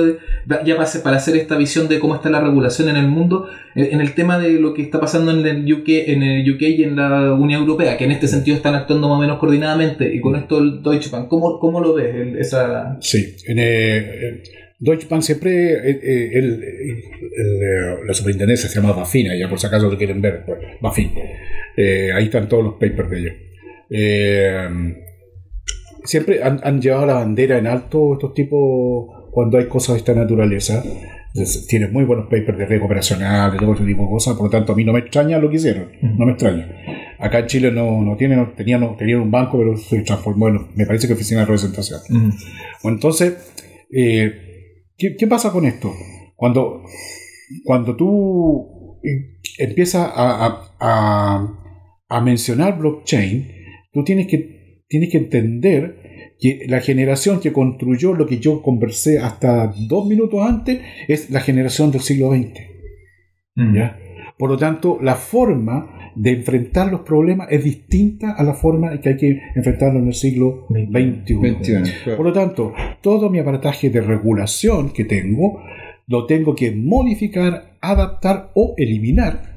ya para hacer, esta visión de cómo está la regulación en el mundo, en, en el tema de lo que está pasando en el UK, en el UK y en la Unión Europea, que en este sentido están actuando más o menos coordinadamente, y con esto el Deutsche Bank, ¿cómo, cómo lo ves? El- esa, Sí, en eh, Deutsche Bank siempre, eh, eh, el- eh, la superintendencia se llama Bafina, ya por si acaso lo quieren ver, pues, Bafin. Eh, ahí están todos los papers de ellos. Eh, siempre han, han llevado la bandera en alto estos tipos cuando hay cosas de esta naturaleza. Tienen muy buenos papers de riesgo operacional, de todo este tipo de cosas, por lo tanto a mí no me extraña lo que hicieron, no me extraña. Acá en Chile no, no tienen, no, tenían, no- tenían un banco, pero se transformó en, me parece que oficina de representación. Bueno, entonces, eh, ¿qué, qué pasa con esto? Cuando, cuando tú eh, empiezas a, a- a- a mencionar blockchain, tú tienes que, tienes que entender que la generación que construyó lo que yo conversé hasta dos minutos antes es la generación del siglo XX. ¿ya? Por lo tanto, la forma de enfrentar los problemas es distinta a la forma que hay que enfrentarlo en el siglo XXI. 21. claro. Por lo tanto, todo mi aparataje de regulación que tengo lo tengo que modificar, adaptar o eliminar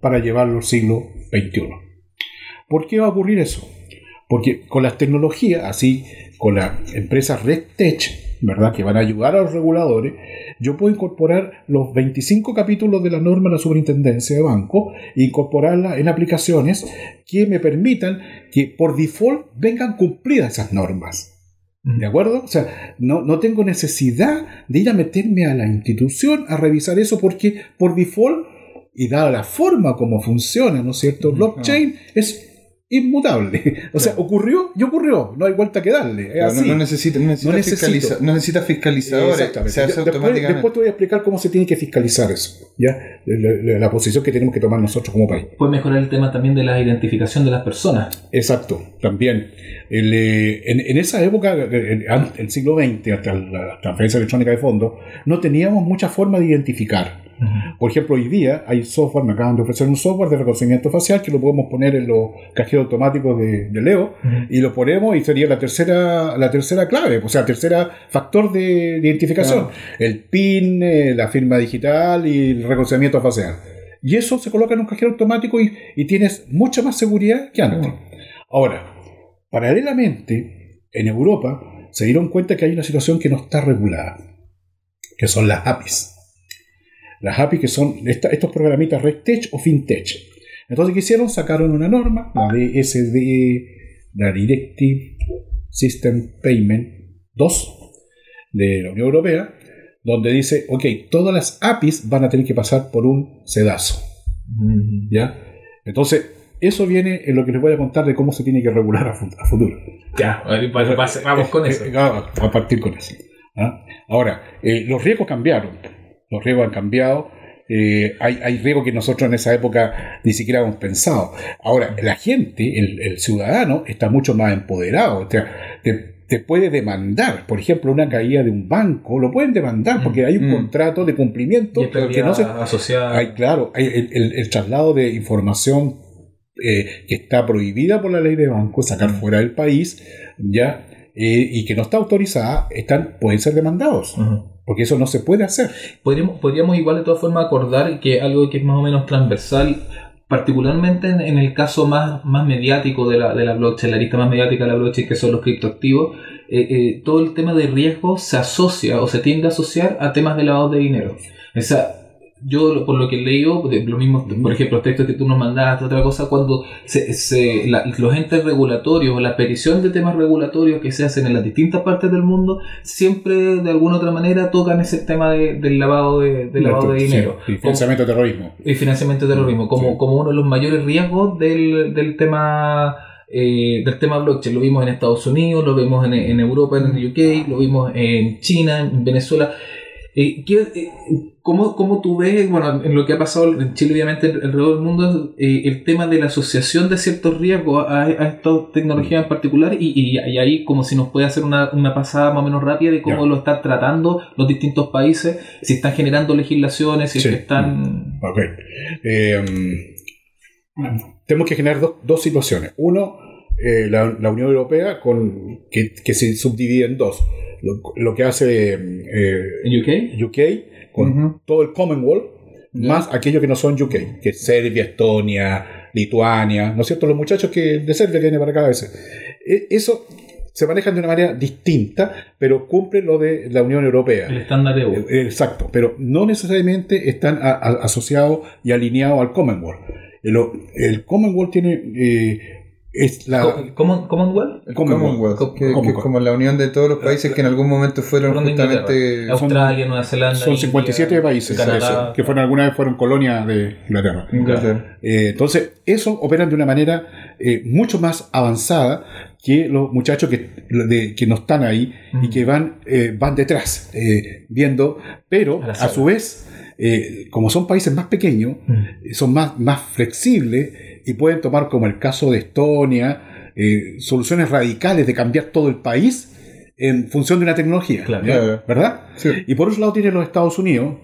para llevarlo al siglo XXI. ¿Por qué va a ocurrir eso? Porque con las tecnologías, así con las empresas RegTech, ¿verdad? que van a ayudar a los reguladores, yo puedo incorporar los 25 capítulos de la norma de la superintendencia de banco e incorporarla en aplicaciones que me permitan que por default vengan cumplidas esas normas. ¿De acuerdo? O sea, no, no tengo necesidad de ir a meterme a la institución a revisar eso porque por default y dada la forma como funciona, ¿no es cierto? Blockchain es inmutable. O sea, ocurrió y ocurrió, no hay vuelta que darle. Es Claro, así. no, no necesita, no necesita, No necesito. fiscaliza- no necesita fiscalizadores. Exactamente. Se hace Yo- después, te voy a explicar cómo se tiene que fiscalizar eso. ¿ya? La, la- la posición que tenemos que tomar nosotros como país. Puede mejorar el tema también de la identificación de las personas. Exacto, también. El, eh, en, en esa época, eh, el siglo XX, hasta la transferencia electrónica de fondos, no teníamos mucha forma de identificar. Por ejemplo, hoy día hay software, me acaban de ofrecer un software de reconocimiento facial que lo podemos poner en los cajeros automáticos de, de Leo y lo ponemos y sería la tercera, la tercera clave, o sea, el tercer factor de, de identificación. El PIN, eh, la firma digital y el reconocimiento facial. Y eso se coloca en un cajero automático y, y tienes mucha más seguridad que antes. Ahora, paralelamente, en Europa se dieron cuenta que hay una situación que no está regulada, que son las APIs. Las APIs que son esta- estos programitas RegTech o FinTech. Entonces, ¿qué hicieron? Sacaron una norma, la DSD, la Directive System Payment 2 de la Unión Europea, donde dice, ok, todas las APIs van a tener que pasar por un sedazo. ¿Ya? Entonces, eso viene en lo que les voy a contar de cómo se tiene que regular a, fu- a futuro. Ya, vamos con eso. A partir con eso. ¿ah? Ahora, eh, los riesgos cambiaron. Los riesgos han cambiado. Eh, hay, hay riesgos que nosotros en esa época ni siquiera hemos pensado. Ahora, la gente, el, el ciudadano, está mucho más empoderado. O sea, te, te puede demandar, por ejemplo, una caída de un banco, lo pueden demandar porque hay un Mm. contrato de cumplimiento Y que no se, asociada. hay, claro, hay el, el- el traslado de información eh, que está prohibida por la ley de banco, sacar fuera del país, ya, eh, y que no está autorizada, están, pueden ser demandados. Porque eso no se puede hacer. Podríamos, podríamos igual de todas formas acordar que algo que es más o menos transversal, particularmente en, en el caso más, más mediático de la, de la blockchain, la lista más mediática de la blockchain, que son los criptoactivos, eh, eh, todo el tema de riesgo se asocia o se tiende a asociar a temas de lavado de dinero. O sea, yo por lo que he leído, lo mismo, por ejemplo, los textos que tú nos mandaste, otra cosa, cuando se, se- la- los entes regulatorios o la petición de temas regulatorios que se hacen en las distintas partes del mundo, siempre de alguna otra manera tocan ese tema de- del lavado de, del lavado de Sí, dinero. y financiamiento de terrorismo. y financiamiento de terrorismo como, Sí. como uno de los mayores riesgos del, del tema eh, del tema blockchain. Lo vimos en Estados Unidos, lo vimos en, en Europa, en el UK, lo vimos en China, en Venezuela. Eh, ¿qué- eh, ¿cómo, cómo tú ves, bueno, en lo que ha pasado en Chile, obviamente, alrededor del mundo, eh, el tema de la asociación de ciertos riesgos a, a estas tecnologías en particular? Y, y- y ahí, como si nos puede hacer una, una pasada más o menos rápida de cómo lo están tratando los distintos países, si están generando legislaciones, si es Sí. que están. Ok. Eh, tenemos que generar dos, dos situaciones. Uno, eh, la, la Unión Europea, con, que, que se subdivide en dos. Lo, lo que hace ¿En UK? UK con todo el Commonwealth, más aquellos que no son UK, que es Serbia, Estonia, Lituania, ¿no es cierto? Los muchachos que de Serbia que vienen para acá a veces. E- Eso se manejan de una manera distinta, pero cumple lo de la Unión Europea. El estándar EU. Exacto, pero no necesariamente están asociados y alineados al Commonwealth. El, el Commonwealth tiene. eh, es la, Co- Common- Commonwealth? El Commonwealth. Commonwealth, Co- que, que es Commonwealth. como la unión de todos los países que en algún momento fueron justamente... Inglaterra. Australia, Nueva Zelanda. son 57 India, países Canadá. eso, que fueron alguna vez fueron colonia de Inglaterra. Inglaterra. Eh, entonces, eso operan de una manera eh, mucho más avanzada que los muchachos que, de- que no están ahí y que van, eh, van detrás, eh, viendo, pero A su vez, eh, como son países más pequeños, Mm. son más, más flexibles y pueden tomar, como el caso de Estonia, eh, soluciones radicales de cambiar todo el país en función de una tecnología. Claro. ¿ya? Claro. ¿Verdad? Sí. Y por otro lado tiene los Estados Unidos,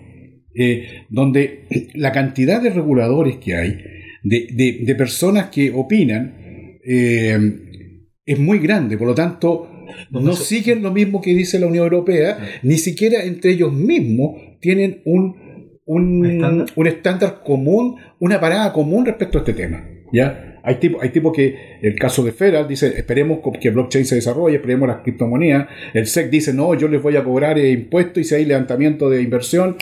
eh, donde la cantidad de reguladores que hay, de, de- de personas que opinan, eh, es muy grande. Por lo tanto, No, siguen lo mismo que dice la Unión Europea, ni siquiera entre ellos mismos tienen un, un, ¿Un estándar? un estándar común, una parada común respecto a este tema. ¿Ya? Hay tipos hay tipo que, el caso de Federal dice, esperemos que blockchain se desarrolle, esperemos las criptomonedas. El SEC dice, no, yo les voy a cobrar eh, impuestos y si hay levantamiento de inversión,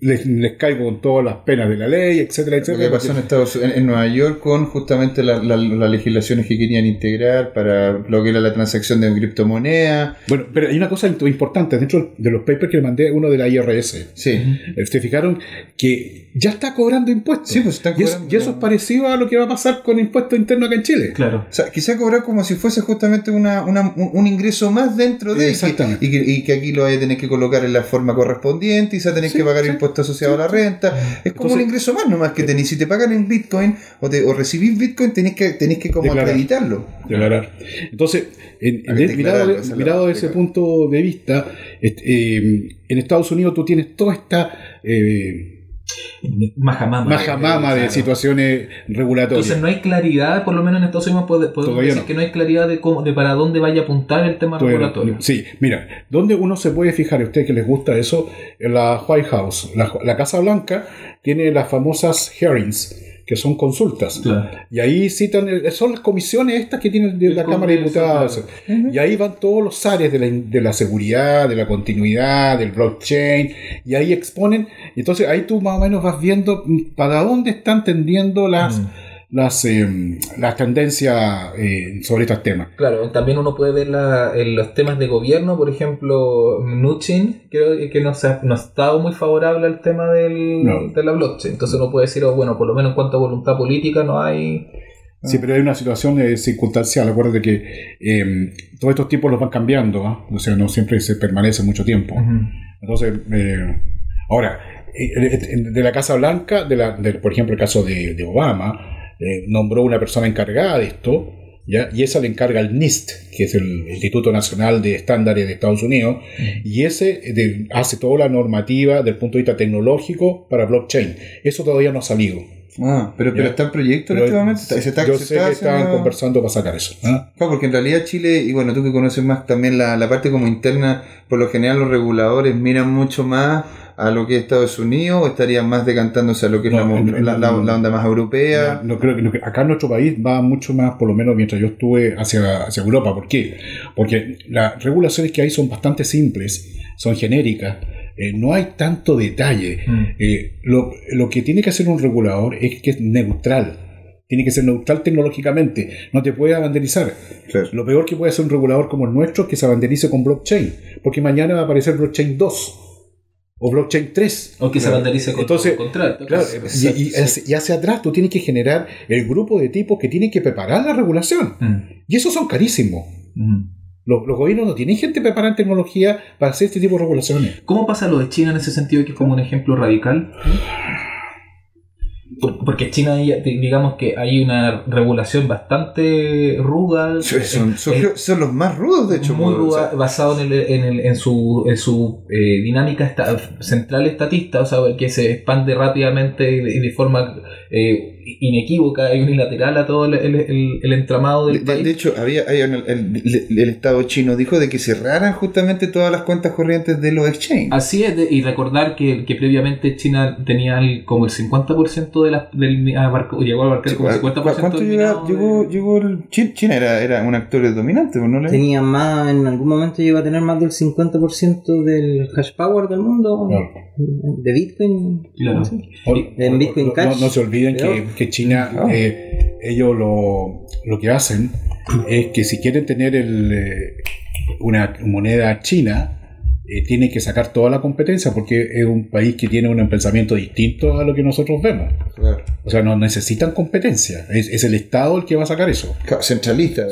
les, les caigo con todas las penas de la ley, etcétera, Lo etcétera. que pasó en, Estados, en, en Nueva York con justamente la- la- las legislaciones que querían integrar para lo que era la transacción de criptomoneda. Bueno, pero hay una cosa importante dentro de los papers que le mandé, uno de la IRS. Sí. ¿Se fijaron que ya está cobrando impuestos? Sí, pues y, eso, cobrando. y eso es parecido a lo que va a pasar con impuestos internos acá en Chile. Claro. O sea, quizá cobrar como si fuese justamente una, una- un, un ingreso más dentro de Exactamente. Y que, y que aquí lo vaya a tener que colocar en la forma correspondiente y se tener Sí, que pagar sí. impuestos asociados a la renta. Es como un ingreso más nomás que tenéis. Si te pagan en Bitcoin o, te, o recibís Bitcoin, tenéis que, tenéis que como Declarar. acreditarlo. declarar. Entonces, en- mirado, desde ese punto de vista, este, eh, en Estados Unidos tú tienes toda esta eh, Majamama. majamama de Claro. situaciones regulatorias. Entonces no hay claridad, por lo menos en Estados Unidos pode- podemos Todavía decir no. que no hay claridad de cómo, de para dónde vaya a apuntar el tema Todavía no. regulatorio. Sí, mira, ¿dónde uno se puede fijar, a usted que les gusta eso? En la White House, la, la Casa Blanca tiene las famosas hearings, que son consultas. Claro. Y ahí citan, eh, son las comisiones estas que tiene de El la Cámara de Diputados. Y ahí van todos los áreas de la, de la seguridad, de la continuidad, del blockchain, y ahí exponen. Entonces ahí tú más o menos vas viendo mm, para dónde están tendiendo las, Mm. Las, eh, las tendencias eh, sobre estos temas. Claro, también uno puede ver la- en los temas de gobierno, por ejemplo, Mnuchin, creo que no, se ha, no ha estado muy favorable al tema del, No. de la blockchain. Entonces uno puede decir, oh, bueno, por lo menos en cuanto a voluntad política no hay... Sí, pero hay una situación eh, circunstancial. Acuérdate que eh, todos estos tipos los van cambiando, ¿ah? o sea, no siempre se permanece mucho tiempo. Entonces, eh, ahora, eh, de la Casa Blanca, de la, del- por ejemplo, el caso de, de Obama, eh, nombró una persona encargada de esto, ¿ya? y esa le encarga al NIST, que es el Instituto Nacional de Estándares de Estados Unidos, y ese eh, de- hace toda la normativa del punto de vista tecnológico para blockchain. Eso todavía no ha salido. Ah, pero, pero está en proyecto en Pero este momento. Se está- yo se sé está que estaban conversando para sacar eso. Claro, porque en realidad Chile, y bueno, tú que conoces más también la, la parte como interna, por lo general los reguladores miran mucho más a lo que es Estados Unidos o estarían más decantándose a lo que es la, mo- en- en- la- la- la onda más europea. No, creo que no, acá en nuestro país va mucho más, por lo menos mientras yo estuve hacia, hacia Europa. ¿Por qué? Porque las regulaciones que hay son bastante simples, son genéricas, eh, no hay tanto detalle. Mm. Eh, lo, lo que tiene que hacer un regulador es que es neutral. Tiene que ser neutral tecnológicamente. No te puede abanderizar. Lo peor que puede hacer un regulador como el nuestro es que se abanderice con blockchain. Porque mañana va a aparecer blockchain 2 o blockchain 3. O que se vandalice con Entonces, contrario. Claro, y, y hacia- y hacia atrás tú tienes que generar el grupo de tipos que tienen que preparar la regulación. Mm, Y esos son carísimos. mm. Los, los gobiernos no tienen gente preparada en tecnología para hacer este tipo de regulaciones. ¿Cómo pasa lo de China en ese sentido, que es como un ejemplo radical? Por- Porque China, digamos que hay una regulación bastante ruda. Son, eh, son los más rudos, de hecho. muy pues, o sea, ruda, basado en, el- en, el- en su, en su eh, dinámica esta- central estatista, o sea, que se expande rápidamente y de forma eh, inequívoca y unilateral a todo el, el- el- el entramado de, del de- país. de hecho, había, un- el, el- el Estado chino dijo de que cerraran justamente todas las cuentas corrientes de los exchanges. Así es, de- y recordar que, que previamente China tenía el- como el 50% de la, del abarcó- llegó a abarcar como el ¿cu- 50% ¿Cuánto del llegó, el China? China era, era un actor dominante, ¿no? le- Tenía más, en algún momento llegó a tener más del 50% del hash power del mundo, de Bitcoin. Claro. ¿sí? O- En Bitcoin Cash. no- no se olviden que, China, eh, ellos lo, lo que hacen es que si quieren tener el, eh, una moneda china, eh, tienen que sacar toda la competencia porque es un país que tiene un pensamiento distinto a lo que nosotros vemos. Claro. O sea, no necesitan competencia. Es, es el Estado el que va a sacar eso. Claro, Centralista.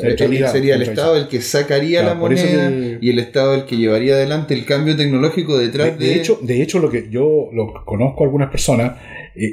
Sería el. Estado el que sacaría Claro, la moneda que- y el Estado el que llevaría adelante el cambio tecnológico De, detrás de... de hecho, de hecho, lo que yo lo conozco a algunas personas,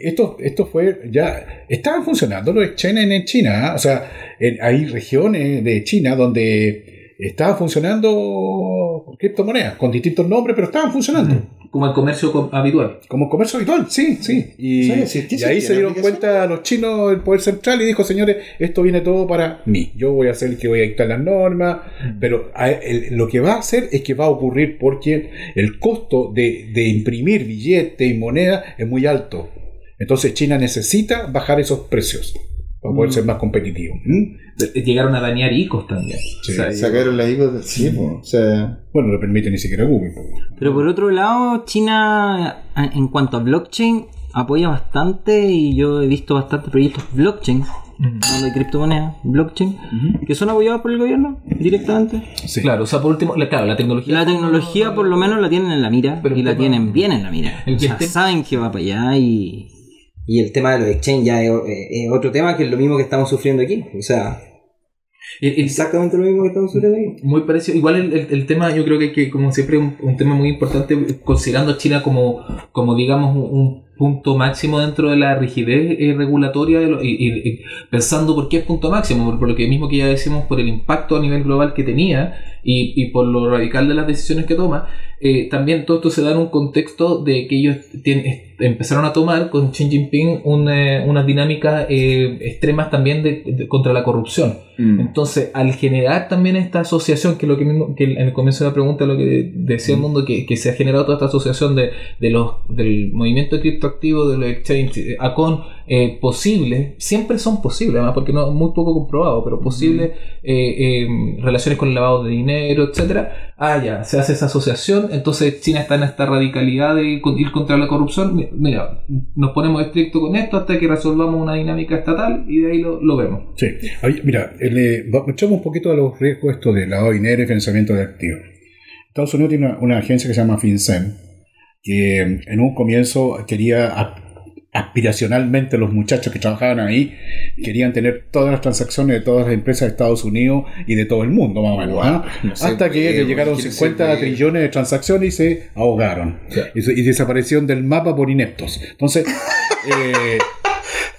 esto, esto fue ya, estaban funcionando los exchanges en China, ¿ah? o sea, en- hay regiones de China donde estaban funcionando criptomonedas con distintos nombres, pero estaban funcionando. como el comercio co- habitual. Como comercio habitual, sí, sí. Y, Sí, sí, sí, y ahí sí, se dieron cuenta los chinos, el poder central, y dijo, señores, esto viene todo para mí. Yo voy a ser el que voy a dictar las normas, pero a- el- lo que va a hacer es que va a ocurrir porque el costo de, de imprimir billetes y moneda es muy alto. Entonces China necesita bajar esos precios para poder Mm. ser más competitivo. ¿Mm? Llegaron a dañar ICOs también. Sí. O sea, Sacaron la ICO del sí, po, o sea... Bueno, no permite ni siquiera Google. Pero por otro lado, China en cuanto a blockchain apoya bastante y yo he visto bastantes proyectos blockchain, no de criptomonedas, blockchain, que son apoyados por el gobierno directamente. Sí. Claro, o sea, por último, la- claro, la tecnología. La tecnología por lo menos la tienen en la mira Pero y la tema- tienen bien en la mira. el O sea, tema- saben que va para allá y, Y el tema de los exchange ya es, eh, es otro tema que es lo mismo que estamos sufriendo aquí. O sea, El- el- exactamente lo mismo que estamos sufriendo aquí. Muy parecido. Igual el, el- tema, yo creo que, que como siempre, un, un tema muy importante, considerando a China como, como digamos, un punto máximo dentro de la rigidez eh, regulatoria de lo- y, y- y pensando por qué es punto máximo, por, por lo que mismo que ya decimos, por el impacto a nivel global que tenía y, y por lo radical de las decisiones que toma, eh, también todo esto se da en un contexto de que ellos tienen- empezaron a tomar con Xi Jinping una- unas dinámicas eh, extremas también de- de- contra la corrupción. Mm. Entonces, al generar también esta asociación, que es lo que, mismo, que en el comienzo de la pregunta lo que decía el mundo, que, que se ha generado toda esta asociación de, de los, del movimiento criptoactivo, de los exchanges, eh, a con eh, posibles, siempre son posibles, además, porque no muy poco comprobado, pero posibles eh, eh, relaciones con el lavado de dinero, etcétera. Ah, ya, se hace esa asociación, entonces China está en esta radicalidad de ir contra la corrupción. Mi- Mira, nos ponemos estricto con esto hasta que resolvamos una dinámica estatal y de ahí lo, lo vemos. Sí. Ahí, mira, el, eh, echamos un poquito a los riesgos esto de lavado de dinero y financiamiento de activos. Estados Unidos tiene una, una agencia que se llama FinCEN, que eh, en un comienzo quería aspiracionalmente los muchachos que trabajaban ahí querían tener todas las transacciones de todas las empresas de Estados Unidos y de todo el mundo, más o menos. ¿ah? No se Hasta que le llegaron ¿quién se 50 puede? trillones de transacciones y se ahogaron. Y, desaparecieron del mapa por ineptos. Entonces, eh,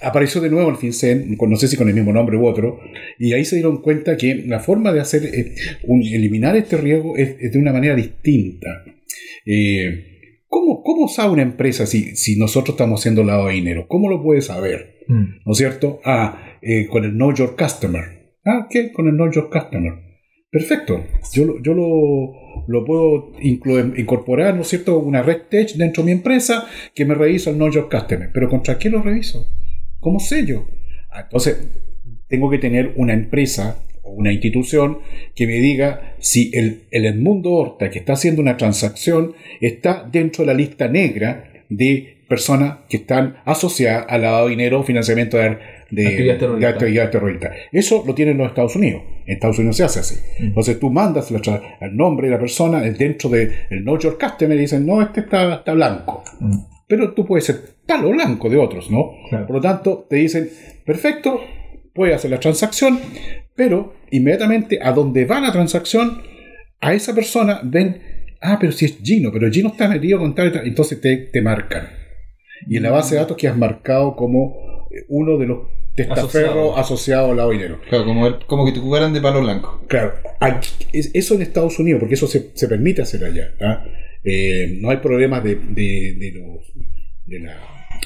apareció de nuevo el FinCEN, no sé si con el mismo nombre u otro, y ahí se dieron cuenta que la forma de hacer eh, un- eliminar este riesgo es, es de una manera distinta. Eh, ¿cómo, ¿Cómo sabe una empresa si, si nosotros estamos haciendo lavado de dinero? ¿Cómo lo puede saber? ¿No es cierto? Ah, eh, con el Know Your Customer. Ah, ¿qué? Con el Know Your Customer. Perfecto. Yo, lo- yo lo, lo puedo incorporar, ¿no es cierto? Una red tech dentro de mi empresa que me revisa el Know Your Customer. ¿Pero contra qué lo reviso? ¿Cómo sello? Ah, entonces, tengo que tener una empresa o una institución que me diga si el, el Edmundo Horta que está haciendo una transacción está dentro de la lista negra de personas que están asociadas al lavado de dinero o financiamiento de, de, Actividad terrorista. de actividad terrorista. Eso lo tienen los Estados Unidos. En Estados Unidos se hace así. Entonces tú mandas el nombre de la persona dentro del de Know Your Customer y dicen, no, este está, está blanco. Mm. Pero tú puedes ser tal o blanco de otros, ¿no? Claro. Por lo tanto, te dicen, perfecto, puedes hacer la transacción, pero inmediatamente a donde va la transacción, a esa persona ven, ah, pero si es Gino, pero Gino está metido con tal y tal, entonces te, te marcan. Y en la base de datos que has marcado como eh, uno de los testaferros Asociado. asociados al lado dinero. Claro, como, el- como que te jugaran de palo blanco. Claro, aquí- es- eso en Estados Unidos, porque eso se, se permite hacer allá. ¿ah? Eh, no hay problemas de, de, de los, de, la,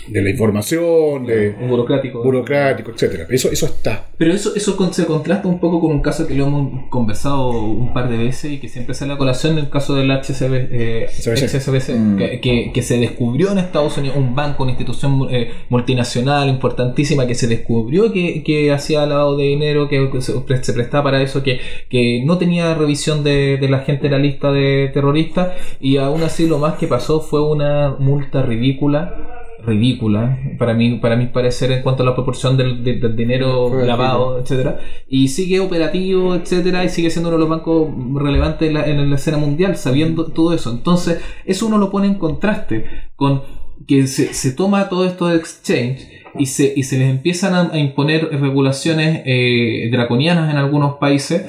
de la información, de Un burocrático. burocrático, etcétera. Eso, eso está. Pero eso, eso con- se contrasta un poco con un caso que lo hemos conversado un par de veces y que siempre sale a colación, el caso del HSB, eh, HSBC. HSBC, Mm. que, que- que se descubrió en Estados Unidos, un banco, una institución eh, multinacional importantísima que se descubrió que, que hacía lavado de dinero, que se, se prestaba para eso, que, que no tenía revisión de, de la gente de la lista de terroristas y aún así lo más que pasó fue una multa ridícula ridícula para mí para mi parecer en cuanto a la proporción del, del- del dinero lavado etcétera. Y sigue operativo etcétera y sigue siendo uno de los bancos relevantes en la, en la escena mundial sabiendo todo eso. Entonces eso uno lo pone en contraste con que se, se toma todo esto de exchange y se, y se les empiezan a, a imponer regulaciones eh, draconianas en algunos países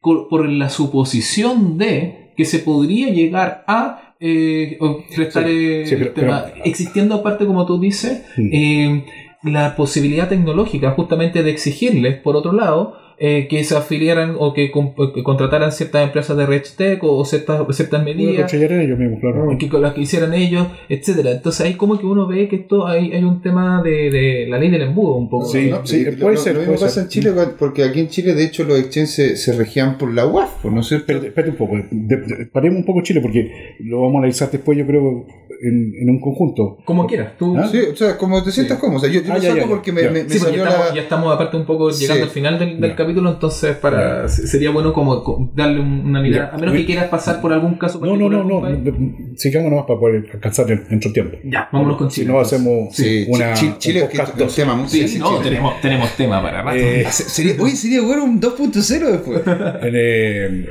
por, por la suposición de que se podría llegar a eh, Sí, eh, sí, pero- tema- pero- existiendo aparte como tú dices Mm. eh, la posibilidad tecnológica justamente de exigirles por otro lado eh, que se afiliaran o que, que contrataran ciertas empresas de RegTech o, o ciertas, ciertas medidas conchellaron ellos mismos, claro. que con las que hicieran ellos, etcétera. Entonces ahí como que uno ve que esto hay, hay un tema de, de la ley del embudo un poco. Sí, No, sí, y puede lo, ser, Lo mismo puede pasa ser. en Chile, porque aquí en Chile, de hecho, los exchanges se, se regían por la UAF, ¿no es cierto? Espérate, espérate un poco. De- de- paremos un poco Chile porque lo vamos a analizar después, yo creo, en, en un conjunto. Como quieras, tú. ¿Ah? Sí, o sea, como te sientas Sí. cómodo. O sea, yo, yo Ah, lo ya, saco ya, ya. porque me, Ya. me, me Sí, porque salió estamos- la... ya estamos aparte un poco llegando Sí. al final del, capítulo, entonces para sería bueno como co- darle un- una mirada, Ya. a menos que quieras pasar por algún caso No, no, no, no. particular, Sigamos nomás para poder alcanzar dentro del tiempo. Ya, vámonos con Si Chile. no, entonces. hacemos Sí, una. Chi- Chile un es que podcast es un tema muy Sí, sí, no, tenemos, tenemos tema para rato. Eh, se- Sería, oye, sería bueno un 2.0 después. en, eh,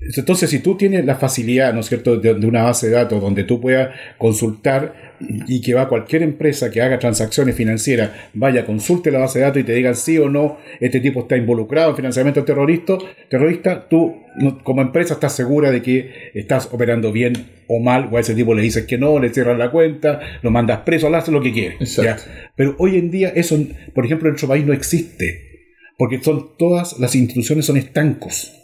Entonces, si tú tienes la facilidad, ¿no es cierto?, de, de una base de datos donde tú puedas consultar y que va cualquier empresa que haga transacciones financieras, vaya, consulte la base de datos y te digan sí o no, este tipo está involucrado en financiamiento terrorista, terrorista tú como empresa estás segura de que estás operando bien o mal, o a ese tipo le dices que no, le cierras la cuenta, lo mandas preso, le haces lo que quieres. ¿ya? Pero hoy en día eso, por ejemplo, en nuestro país no existe, porque son todas las instituciones son estancos.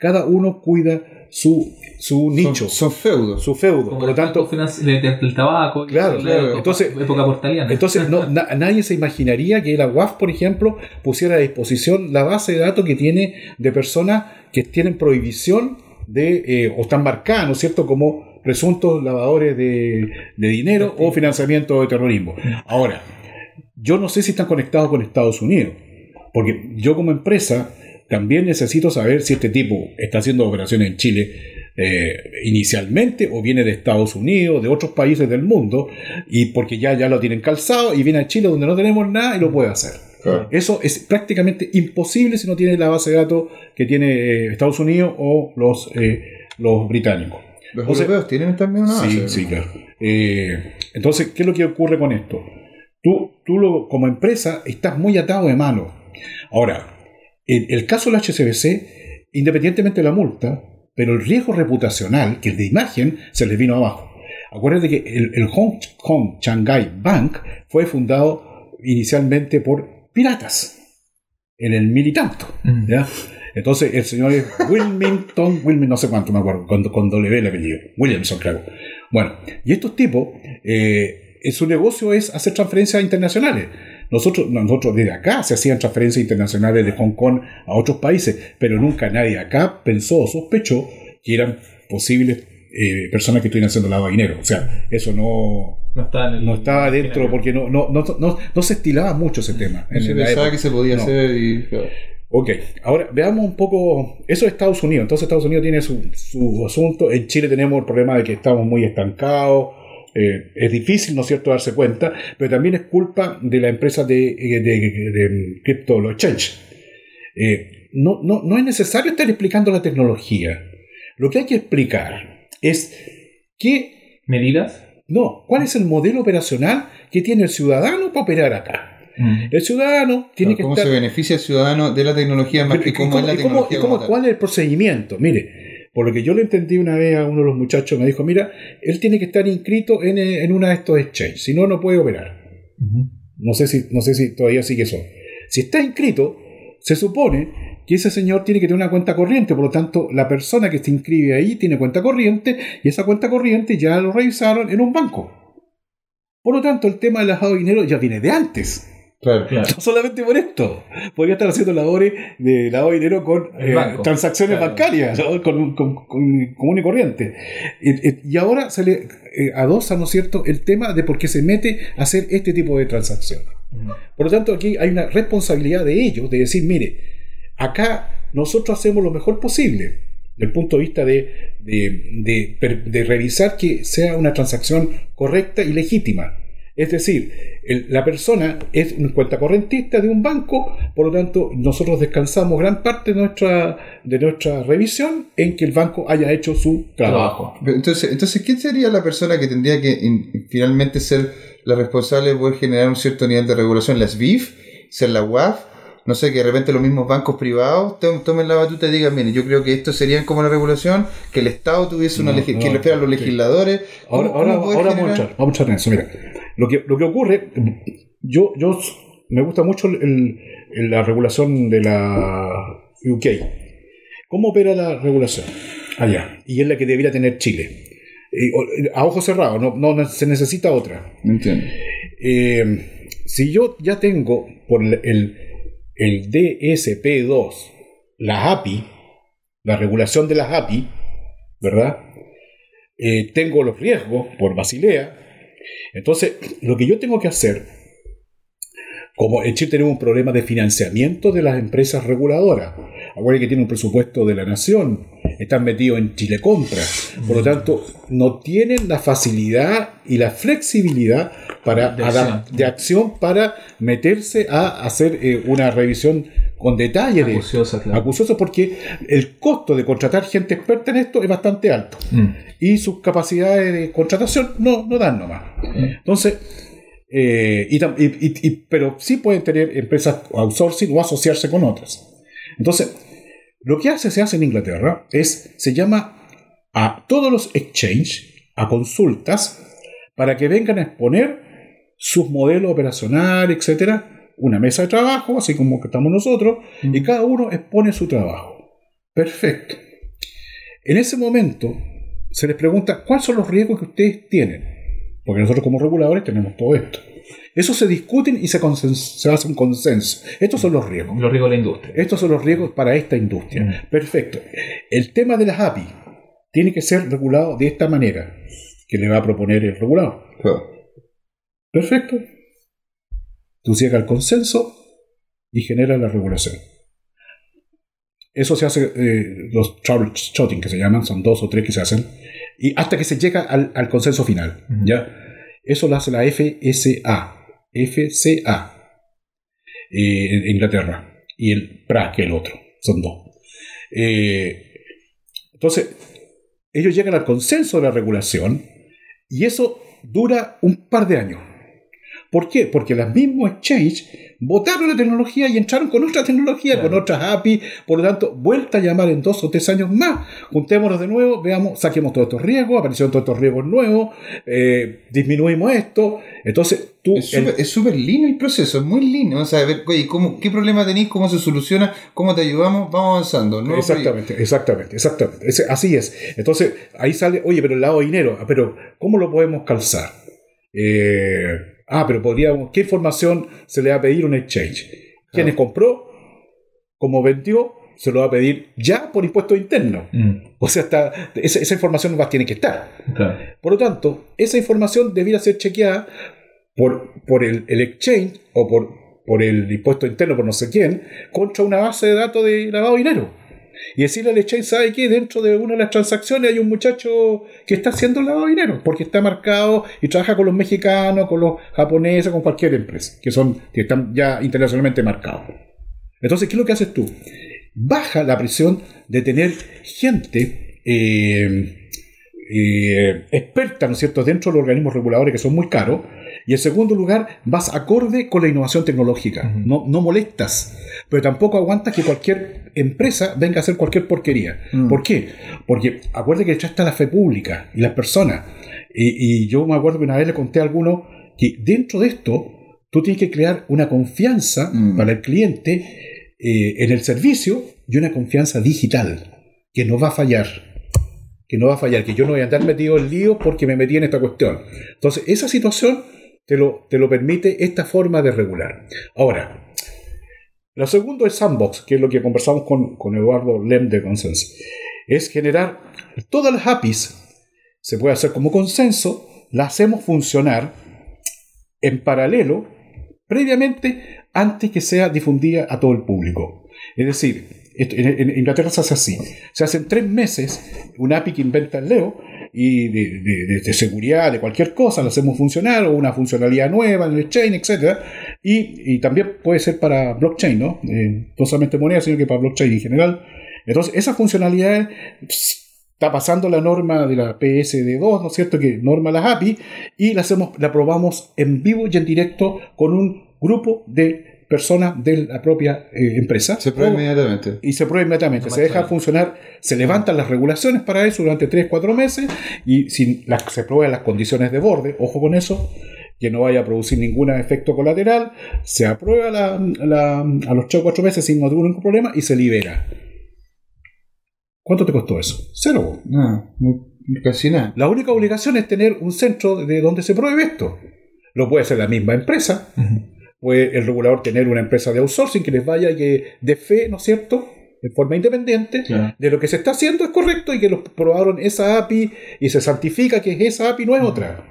Cada uno cuida su, su nicho, Son, son feudos. su feudo. Como Por lo tanto, banco financi- de- de- del tabaco. y Claro, la claro. época- Entonces- época portaliana. Entonces, no, na- nadie se imaginaría que la UAF, por ejemplo, pusiera a disposición la base de datos que tiene de personas que tienen prohibición de, eh, o están marcadas, ¿no es cierto?, como presuntos lavadores de, de dinero o financiamiento de terrorismo. Ahora, yo no sé si están conectados con Estados Unidos, porque yo como empresa también necesito saber si este tipo está haciendo operaciones en Chile eh, inicialmente o viene de Estados Unidos, de otros países del mundo, y porque ya, ya lo tienen calzado y viene a Chile donde no tenemos nada y lo puede hacer. Claro. Eso es prácticamente imposible si no tiene la base de datos que tiene eh, Estados Unidos o los, eh, los británicos. Los O sea, europeos tienen también una Sí, base. sí, claro. Eh, entonces, ¿qué es lo que ocurre con esto? Tú, tú lo, como empresa estás muy atado de mano. Ahora, en el caso del HSBC, independientemente de la multa, pero el riesgo reputacional, que es de imagen, se les vino abajo. Acuérdate que el, el Hong Kong Shanghai Bank fue fundado inicialmente por piratas en el mil y tanto. Mm. ¿ya? Entonces el señor es Wilmington, Wilmington, no sé cuánto me acuerdo, con, con doble B el apellido, Williamson, claro. Bueno, y estos tipos, eh, su negocio es hacer transferencias internacionales. Nosotros, nosotros desde acá se hacían transferencias internacionales de Hong Kong a otros países, pero nunca nadie acá pensó o sospechó que eran posibles eh, personas que estuvieran haciendo lavado de dinero. O sea, eso no, No estaba, en el- no estaba dentro porque no, no, no, no, no se estilaba mucho ese tema. No se pensaba época. que se podía No. hacer y. claro. Ok, ahora veamos un poco, eso es Estados Unidos, entonces Estados Unidos tiene su, su asunto, en Chile tenemos el problema de que estamos muy estancados, eh, es difícil, ¿no es cierto?, darse cuenta, pero también es culpa de la empresa de, de, de, de Crypto los Exchange. Eh, no, no, no es necesario estar explicando la tecnología, lo que hay que explicar es qué, ¿Medidas? no, cuál es el modelo operacional que tiene el ciudadano para operar acá. Mm. El ciudadano tiene que ¿Cómo estar... se beneficia el ciudadano de la tecnología más Pero, que ¿y cómo es la cómo- tecnología? cómo- tal? ¿Cuál es el procedimiento? Mire, por lo que yo le entendí una vez a uno de los muchachos, me dijo, mira, él tiene que estar inscrito en, eh, en una de estos exchanges, si no, no puede operar. No sé si, no sé si todavía sigue eso. Si está inscrito, se supone que ese señor tiene que tener una cuenta corriente, por lo tanto, la persona que se inscribe ahí tiene cuenta corriente y esa cuenta corriente ya lo revisaron en un banco. Por lo tanto, el tema del lavado de dinero ya viene de antes. Claro. Claro. No solamente por esto. Podría estar haciendo labores de lavado de dinero con eh, transacciones Claro. bancarias, ¿no? con, con- con- común y corriente. Y, ahora se le eh, adosa, ¿no es cierto?, el tema de por qué se mete a hacer este tipo de transacciones. Mm. Por lo tanto, aquí hay una responsabilidad de ellos de decir, mire, acá nosotros hacemos lo mejor posible, desde el punto de vista de, de, de revisar que sea una transacción correcta y legítima. Es decir, la persona es un cuenta correntista de un banco, por lo tanto, nosotros descansamos gran parte de nuestra, de nuestra revisión en que el banco haya hecho su trabajo. Entonces, entonces, ¿quién sería la persona que tendría que in- finalmente ser la responsable de poder generar un cierto nivel de regulación? ¿La SBIF? ¿Ser la UAF? No sé, que de repente los mismos bancos privados to- tomen la batuta y digan, mire, yo creo que esto sería como la regulación, que el Estado tuviese una No, no, que lo esperan los legisladores. Ahora, ¿Cómo- ahora, cómo ahora vamos, a entrar, vamos a entrar en eso. Mira, lo que, lo que ocurre, yo, yo me gusta mucho el- el- la regulación de la UK. ¿Cómo opera la regulación allá? Y es la que debería tener Chile. Eh, a ojos cerrados, no, no se necesita otra. Entiendo. Eh, si yo ya tengo por el, el, el DSP2, la API, la regulación de las API, ¿verdad? Eh, tengo los riesgos por Basilea. Entonces, lo que yo tengo que hacer, como en Chile tenemos un problema de financiamiento de las empresas reguladoras, acuérdense que tiene un presupuesto de la nación, están metidos en Chile Compra, por lo tanto, no tienen la facilidad y la flexibilidad para De acción. de acción para meterse a hacer eh, una revisión con detalle de Acuciosa, claro. acucioso porque el costo de contratar gente experta en esto es bastante alto Mm. y sus capacidades de contratación no, no dan nomás. Entonces, eh, y, y- y- pero sí pueden tener empresas outsourcing o asociarse con otras. Entonces, lo que hace, se hace en Inglaterra es, se llama a todos los exchange, a consultas, para que vengan a exponer sus modelos operacionales, etcétera, una mesa de trabajo, así como que estamos nosotros, y cada uno expone su trabajo. Perfecto. En ese momento se les pregunta cuáles son los riesgos que ustedes tienen, porque nosotros como reguladores tenemos todo esto. Eso se discuten y se, se hace un consenso. Estos son los riesgos. Los riesgos de la industria. Estos son los riesgos para esta industria. Mm. Perfecto. El tema de las API tiene que ser regulado de esta manera que le va a proponer el regulador. Claro. Perfecto. Tú llegas al consenso y genera la regulación. Eso se hace, eh, los troubleshooting que se llaman, son dos o tres que se hacen, y hasta que se llega al, al consenso final. Ujú. ¿ya? Eso lo hace la FSA. FCA. eh, en Inglaterra. Y el PRA, que es el otro. Son dos. Eh, entonces, ellos llegan al consenso de la regulación y eso dura un par de años. ¿Por qué? Porque los mismos exchange votaron la tecnología y entraron con otra tecnología, Claro. con otras API. Por lo tanto, vuelta a llamar en dos o tres años más. Juntémonos de nuevo, veamos, saquemos todos estos riesgos, aparecieron todos estos riesgos nuevos, eh, disminuimos esto. Entonces, tú. Es súper lindo el proceso, es muy lindo. O sea, a ver, oye, ¿cómo, ¿qué problema tenéis? ¿Cómo se soluciona? ¿Cómo te ayudamos? Vamos avanzando. ¿no? Exactamente, exactamente, exactamente. Así es. Entonces, ahí sale, oye, pero el lado de dinero, ah, pero ¿cómo lo podemos calzar? Eh, ah, pero podríamos, ¿qué información se le va a pedir un exchange? ¿Quiénes compró? ¿Cómo vendió? Se lo va a pedir ya por impuestos internos. Mm, O sea, está, esa, esa información va, tiene que estar. Por lo tanto, esa información debiera ser chequeada por, por el, el exchange o por, por el impuesto interno, por no sé quién, contra una base de datos de lavado de dinero. Y decirle al exchange, ¿sabe qué? Dentro de una de las transacciones hay un muchacho que está haciendo lavado de dinero, porque está marcado y trabaja con los mexicanos, con los japoneses, con cualquier empresa, que, son, que están ya internacionalmente marcados. Entonces, ¿qué es lo que haces tú? Baja la presión de tener gente eh, eh, experta, ¿no cierto?, dentro de los organismos reguladores que son muy caros. Y en segundo lugar, vas acorde con la innovación tecnológica. Ujú. no, no molestas, pero tampoco aguantas que cualquier empresa venga a hacer cualquier porquería. Mm. ¿Por qué? Porque acuérdate que detrás está la fe pública y las personas. Y, y yo me acuerdo que una vez le conté a alguno que dentro de esto tú tienes que crear una confianza Mm. para el cliente eh, en el servicio y una confianza digital que no va a fallar. Que no va a fallar, que yo no voy a andar metido en lío porque me metí en esta cuestión. Entonces, esa situación te lo, te lo permite esta forma de regular. Ahora, lo segundo es sandbox, que es lo que conversamos con, con Eduardo Lem de Consenso. Es generar todas las APIs, se puede hacer como consenso, las hacemos funcionar en paralelo previamente antes que sea difundida a todo el público. Es decir, en, Inglaterra se hace así. Se hace en tres meses una API que inventa el Leo y de, de- seguridad, de cualquier cosa, la hacemos funcionar o una funcionalidad nueva en el chain, etc. Y, y también puede ser para blockchain, ¿no? Eh, no solamente moneda, sino que para blockchain en general. Entonces, esa funcionalidad está pasando la norma de la PSD2, ¿no es cierto? Que norma las API y la, hacemos, la probamos en vivo y en directo con un grupo de personas de la propia eh, empresa. Se prueba O- inmediatamente. y se prueba inmediatamente. No se deja funcionar, se levantan las regulaciones para eso durante 3-4 meses y si las, se prueban las condiciones de borde, ojo con eso, que no vaya a producir ningún efecto colateral, se aprueba la- la- a los 3 o 4 meses sin ningún problema y se libera. ¿Cuánto te costó eso? Cero. No, casi nada. La única obligación es tener un centro de donde se pruebe esto. Lo puede hacer la misma empresa. Puede el regulador tener una empresa de outsourcing que les vaya y que dé fe, ¿no es cierto?, de forma independiente Claro. de lo que se está haciendo es correcto y que los probaron esa API y se santifica que esa API no es otra.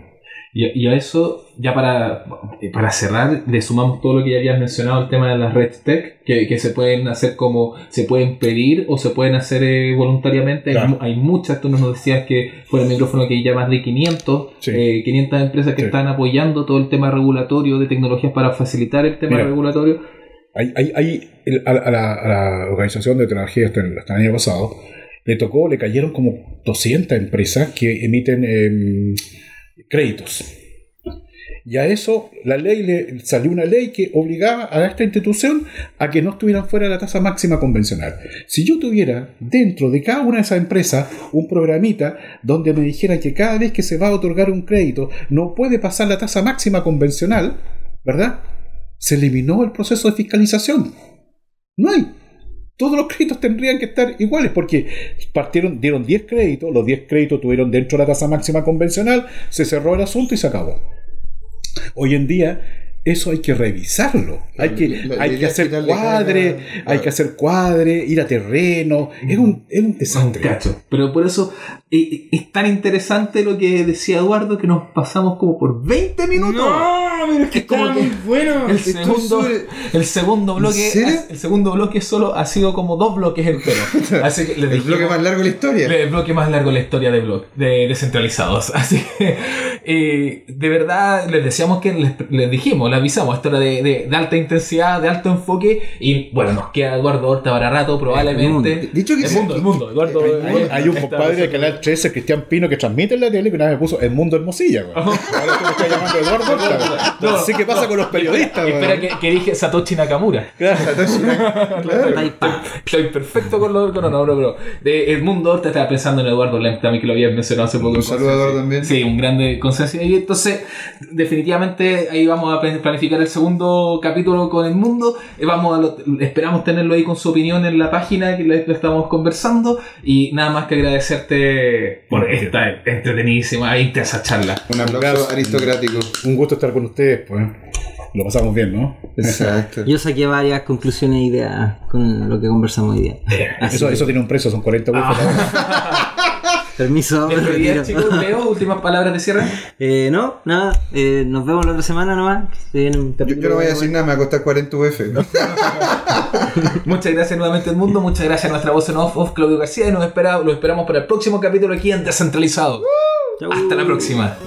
Y, y a eso, ya para, para cerrar, le sumamos todo lo que ya habías mencionado, el tema de las red tech, que, que se pueden hacer como, se pueden pedir o se pueden hacer eh, voluntariamente. Hay Claro. mu- Hay, muchas, tú nos decías que fue el micrófono que ya más de 500, Sí. eh, 500 empresas que Sí. están apoyando todo el tema regulatorio de tecnologías para facilitar el tema Mira. regulatorio. Hay, hay, hay- el- a, la, a la organización de tecnología hasta el, hasta el año pasado le tocó, le cayeron como 200 empresas que emiten em, créditos. Y a eso la ley le salió una ley que obligaba a esta institución a que no estuvieran fuera de la tasa máxima convencional. Si yo tuviera dentro de cada una de esas empresas un programita donde me dijera que cada vez que se va a otorgar un crédito no puede pasar la tasa máxima convencional, ¿verdad? Se eliminó el proceso de fiscalización. No hay. Todos los créditos tendrían que estar iguales porque partieron, dieron 10 créditos, los 10 créditos tuvieron dentro de la tasa máxima convencional, se cerró el asunto y se acabó. Hoy en día eso hay que revisarlo, hay que, La- la hay que hacer cuadre, hay que hacer cuadre, ir a terreno, es un, es un desastre. cacho. Pero por eso es tan interesante lo que decía Eduardo que nos pasamos como por 20 minutos. No, pero es que Es como está que muy bueno. El segundo, sobre- el segundo bloque, el segundo bloque solo ha sido como dos bloques enteros. Así que les El dijimos- bloque más largo de la historia. el bloque más largo de la historia de blog, de descentralizados. Así que, eh, de verdad, les decíamos que les, les dijimos, les avisamos, esto era de, de- de alta intensidad, de alto enfoque. Y bueno, nos queda Eduardo Horta para rato, probablemente. Dicho que el sí. mundo, el mundo, Eduardo. Hay, hay un compadre de Canal 13, Cristian Pino, que transmite en la tele, que una vez me puso El Mundo Hermosilla. güey. Ahora tú me estás llamando Eduardo. No. Así que pasa con los periodistas. Espera que, que dije Satoshi Nakamura. Satoshi, claro. Taipa. Estoy perfecto con los con no, no, bro. De El Mundo Horta estaba pensando en Eduardo Lem, también que lo habías mencionado hace poco. Un saludo a Eduardo también. Sí, un grande consenso. Y entonces, definitivamente, ahí vamos a plan- planificar el segundo capítulo con el mundo. Eh, Vamos a lo- esperamos tenerlo ahí con su opinión en la página que le estamos conversando. Y nada más que agradecerte por esta entretenidísima e intensa charla. Un aplauso aristocrático. Un gusto estar con ustedes, pues. Lo pasamos bien, ¿no? Exacto. Yo saqué varias conclusiones e ideas con lo que conversamos hoy día. Así Eso, que, eso tiene un precio, son 40 euros. Permiso, Despedida, chicos, Leo, últimas palabras de cierre. Eh, no, nada. eh, nos vemos la otra semana nomás. Se Yo, yo no voy a decir nada, me va a costar 40 UF. Muchas gracias nuevamente al mundo, muchas gracias a nuestra voz en off, off Claudio García y nos espera, lo esperamos para el próximo capítulo aquí en Descentralizado. Hasta la próxima.